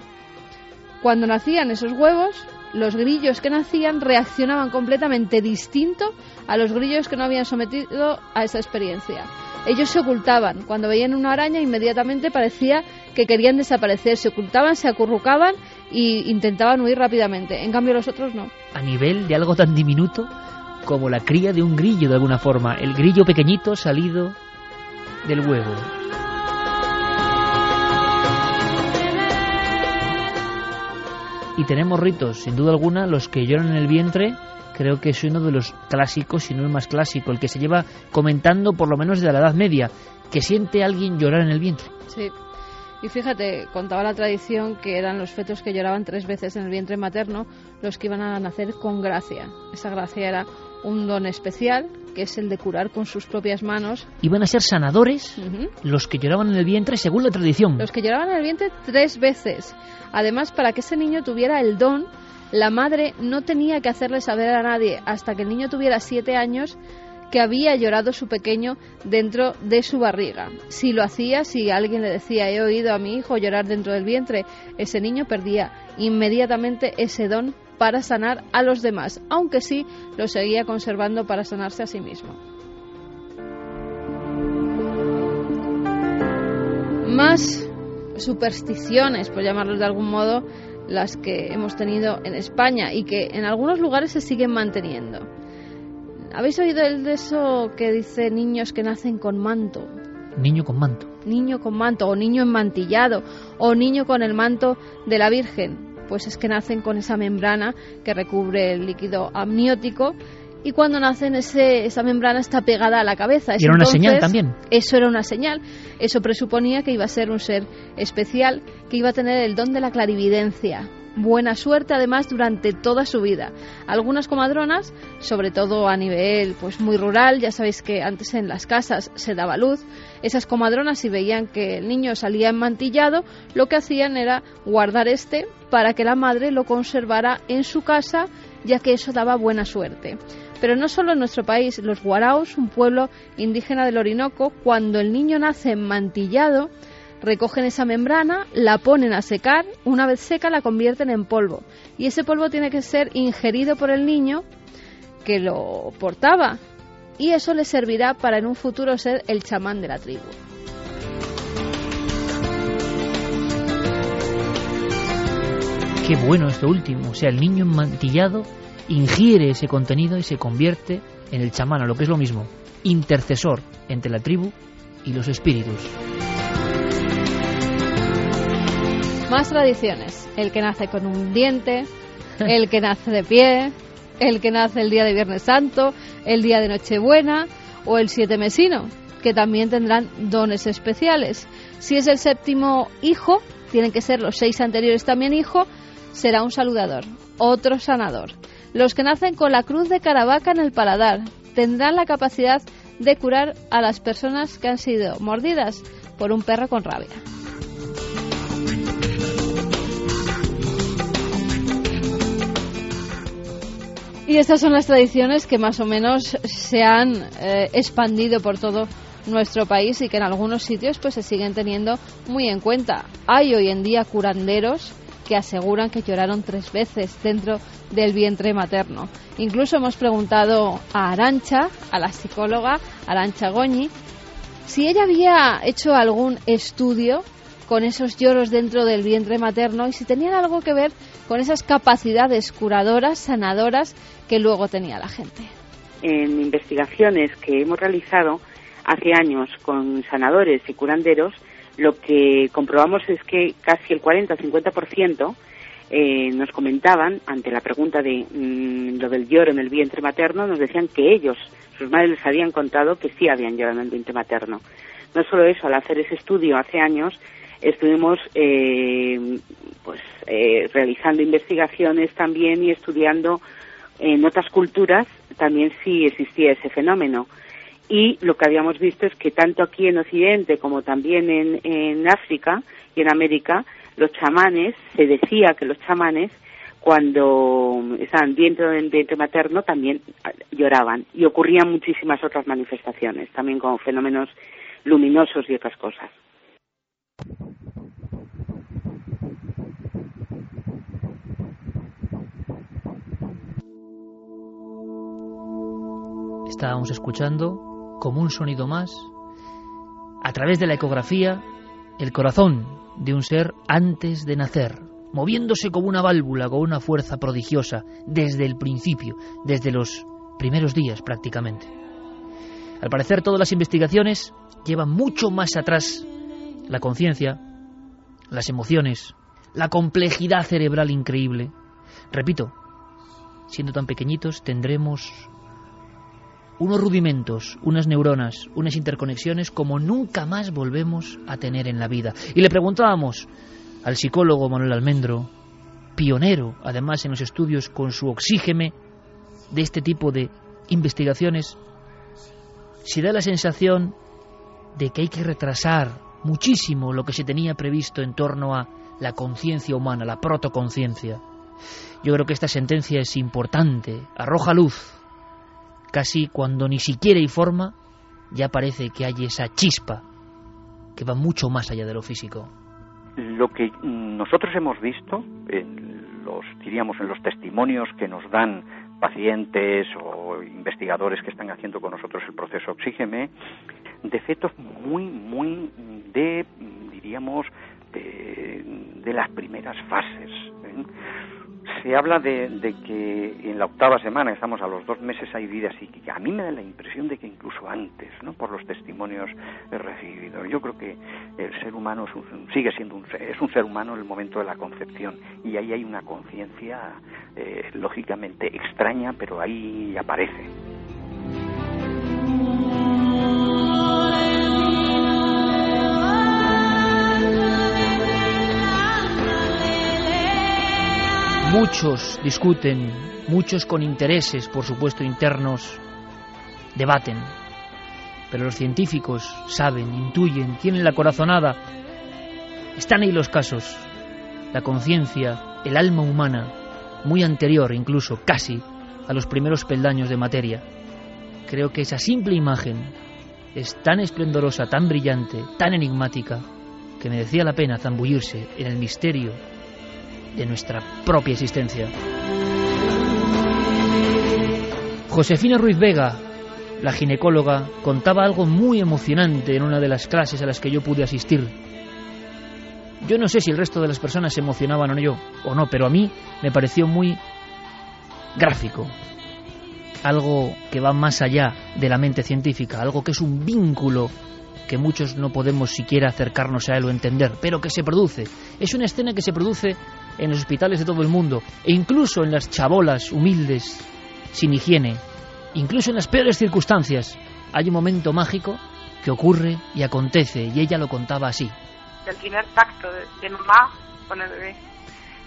Cuando nacían esos huevos, los grillos que nacían reaccionaban completamente distinto a los grillos que no habían sometido a esa experiencia. Ellos se ocultaban. Cuando veían una araña, inmediatamente parecía que querían desaparecer. Se ocultaban, se acurrucaban e intentaban huir rápidamente. En cambio, los otros no. a nivel de algo tan diminuto como la cría de un grillo de alguna forma, el grillo pequeñito salido del huevo. Y tenemos ritos, sin duda alguna, los que lloran en el vientre, creo que es uno de los clásicos, si no el más clásico, el que se lleva comentando por lo menos desde la Edad Media, que siente alguien llorar en el vientre. Sí. Y fíjate, contaba la tradición que eran los fetos que lloraban tres veces en el vientre materno los que iban a nacer con gracia. Esa gracia era un don especial, que es el de curar con sus propias manos. Iban a ser sanadores los que lloraban en el vientre según la tradición. Los que lloraban en el vientre tres veces. Además, para que ese niño tuviera el don, la madre no tenía que hacerle saber a nadie hasta que el niño tuviera siete años que había llorado su pequeño dentro de su barriga. Si lo hacía, si alguien le decía he oído a mi hijo llorar dentro del vientre, ese niño perdía inmediatamente ese don para sanar a los demás, aunque sí lo seguía conservando para sanarse a sí mismo. Más supersticiones, por llamarlos de algún modo, las que hemos tenido en España y que en algunos lugares se siguen manteniendo. ¿Habéis oído el de eso que dice niños que nacen con manto? Niño con manto. Niño con manto, o niño enmantillado, o niño con el manto de la Virgen. Pues es que nacen con esa membrana que recubre el líquido amniótico y cuando nacen ese, esa membrana está pegada a la cabeza. Es Y era una entonces- señal también. Eso era una señal. Eso presuponía que iba a ser un ser especial, que iba a tener el don de la clarividencia. Buena suerte además durante toda su vida. Algunas comadronas, sobre todo a nivel pues muy rural, ya sabéis que antes en las casas se daba luz, esas comadronas si veían que el niño salía enmantillado, lo que hacían era guardar este para que la madre lo conservara en su casa, ya que eso daba buena suerte. Pero no solo en nuestro país, los guaraos, un pueblo indígena del Orinoco, cuando el niño nace enmantillado, recogen esa membrana, la ponen a secar, una vez seca la convierten en polvo. Y ese polvo tiene que ser ingerido por el niño que lo portaba. Y eso le servirá para en un futuro ser el chamán de la tribu. Qué bueno esto último. O sea, el niño enmantillado ingiere ese contenido y se convierte en el chamán, o lo que es lo mismo, intercesor entre la tribu y los espíritus. Más tradiciones. El que nace con un diente, el que nace de pie, el que nace el día de Viernes Santo, el día de Nochebuena o el siete mesino, que también tendrán dones especiales. Si es el séptimo hijo, tienen que ser los seis anteriores también hijo, será un saludador, otro sanador. los que nacen con la cruz de Caravaca en el paladar tendrán la capacidad de curar a las personas que han sido mordidas por un perro con rabia. Y estas son las tradiciones que más o menos se han eh, expandido por todo nuestro país y que en algunos sitios pues se siguen teniendo muy en cuenta. Hay hoy en día curanderos que aseguran que lloraron tres veces dentro del vientre materno. Incluso hemos preguntado a Arancha, a la psicóloga Arancha Goñi, si ella había hecho algún estudio con esos lloros dentro del vientre materno y si tenían algo que ver con esas capacidades curadoras, sanadoras que luego tenía la gente. En investigaciones que hemos realizado hace años con sanadores y curanderos, lo que comprobamos es que casi el 40-50% eh, nos comentaban, ante la pregunta de mm, lo del lloro en el vientre materno, nos decían que ellos, sus madres les habían contado que sí habían llorado en el vientre materno. No solo eso, al hacer ese estudio hace años, estuvimos eh, pues eh, realizando investigaciones también y estudiando en otras culturas también sí existía ese fenómeno y lo que habíamos visto es que tanto aquí en Occidente como también en, en África y en América los chamanes se decía que los chamanes cuando estaban dentro del vientre materno también lloraban y ocurrían muchísimas otras manifestaciones también con fenómenos luminosos y otras cosas. Estábamos escuchando, como un sonido más, a través de la ecografía, el corazón de un ser antes de nacer, moviéndose como una válvula con una fuerza prodigiosa desde el principio, desde los primeros días prácticamente. Al parecer todas las investigaciones llevan mucho más atrás la conciencia, las emociones, la complejidad cerebral increíble. Repito, siendo tan pequeñitos tendremos unos rudimentos, unas neuronas, unas interconexiones como nunca más volvemos a tener en la vida. Y le preguntábamos al psicólogo Manuel Almendro, pionero además en los estudios con su oxígeme de este tipo de investigaciones, si da la sensación de que hay que retrasar muchísimo lo que se tenía previsto en torno a la conciencia humana, la protoconciencia. Yo creo que esta sentencia es importante, arroja luz, casi cuando ni siquiera hay forma, ya parece que hay esa chispa que va mucho más allá de lo físico. Lo que nosotros hemos visto, en los, diríamos, en los testimonios que nos dan pacientes o investigadores que están haciendo con nosotros el proceso Oxígeme, defectos muy, muy de, diríamos, de, las primeras fases. ¿eh? Se habla de, que en la octava semana, estamos a los dos meses, hay vidas y que a mí me da la impresión de que incluso antes, ¿no? por los testimonios recibidos. Yo creo que el ser humano sigue siendo un, es un ser humano en el momento de la concepción y ahí hay una conciencia eh, lógicamente extraña, pero ahí aparece. Muchos discuten, muchos con intereses, por supuesto, internos, debaten. Pero los científicos saben, intuyen, tienen la corazonada. Están ahí los casos. La conciencia, el alma humana, muy anterior incluso, casi, a los primeros peldaños de materia. Creo que esa simple imagen es tan esplendorosa, tan brillante, tan enigmática, que merecía la pena zambullirse en el misterio de nuestra propia existencia. Josefina Ruiz Vega, la ginecóloga, contaba algo muy emocionante en una de las clases a las que yo pude asistir. Yo no sé si el resto de las personas se emocionaban o yo, o no, pero a mí me pareció muy gráfico. Algo que va más allá de la mente científica, algo que es un vínculo que muchos no podemos siquiera acercarnos a él o entender, pero que se produce. Es una escena que se produce en los hospitales de todo el mundo, e incluso en las chabolas humildes, sin higiene, incluso en las peores circunstancias, hay un momento mágico que ocurre y acontece, y ella lo contaba así. El primer tacto de, mamá con el bebé.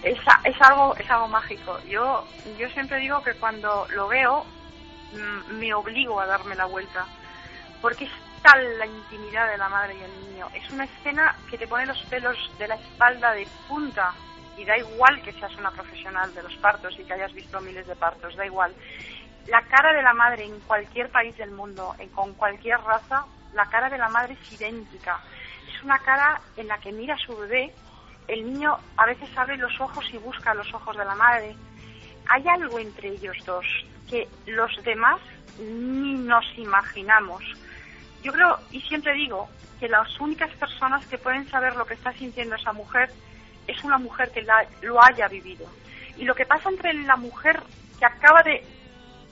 es, algo es algo mágico. Yo yo siempre digo que cuando lo veo mm, me obligo a darme la vuelta porque es tal la intimidad de la madre y el niño. Es una escena que te pone los pelos de la espalda de punta y da igual que seas una profesional de los partos y que hayas visto miles de partos, da igual. La cara de la madre en cualquier país del mundo, en, con cualquier raza, la cara de la madre es idéntica. Es una cara en la que mira a su bebé, el niño a veces abre los ojos y busca los ojos de la madre. Hay algo entre ellos dos que los demás ni nos imaginamos. Yo creo, y siempre digo, que las únicas personas que pueden saber lo que está sintiendo esa mujer es una mujer que lo haya vivido. Y lo que pasa entre la mujer que acaba de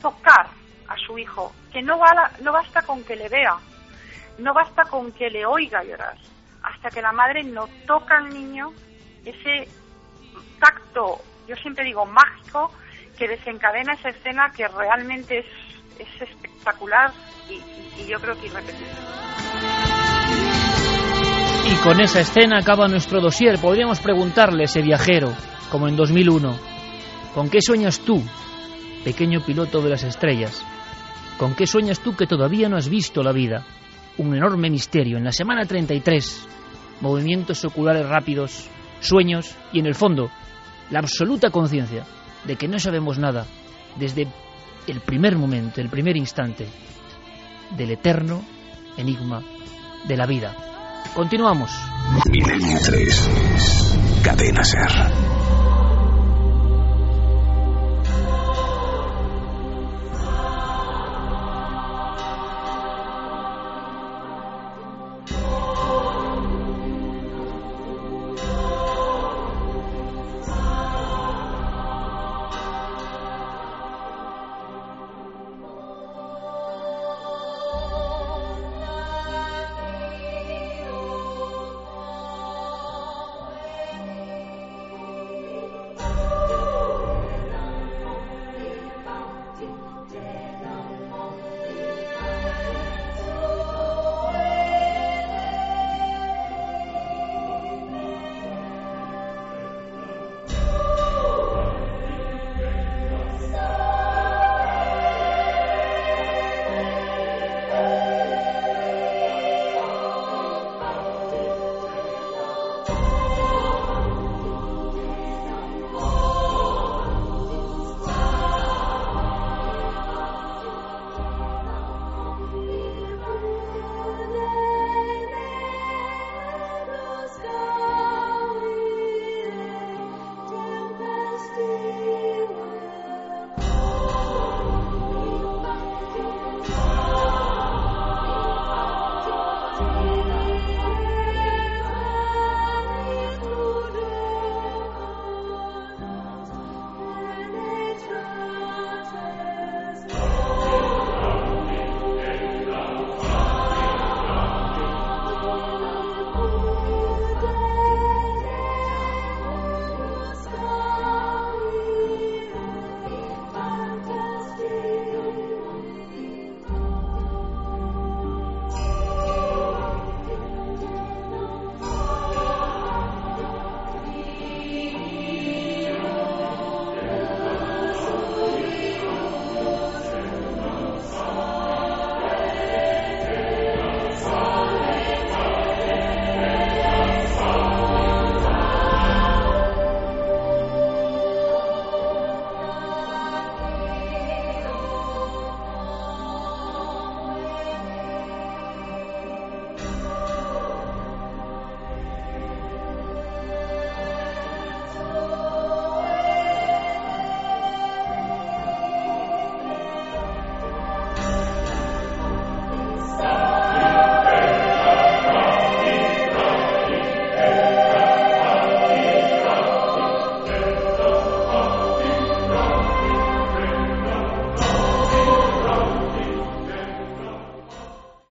tocar a su hijo, que no, no basta con que le vea, no basta con que le oiga llorar, hasta que la madre no toca al niño, ese tacto, yo siempre digo mágico, que desencadena esa escena que realmente es, es espectacular y, y yo creo que irrepetible. Y con esa escena acaba nuestro dossier. Podríamos preguntarle a ese viajero, como en 2001, ¿con qué sueñas tú, pequeño piloto de las estrellas? ¿Con qué sueñas tú que todavía no has visto la vida? Un enorme misterio. En la semana 33, movimientos oculares rápidos, sueños y en el fondo, la absoluta conciencia de que no sabemos nada desde el primer momento, el primer instante del eterno enigma de la vida. Continuamos. Milenio 3. Cadena Ser.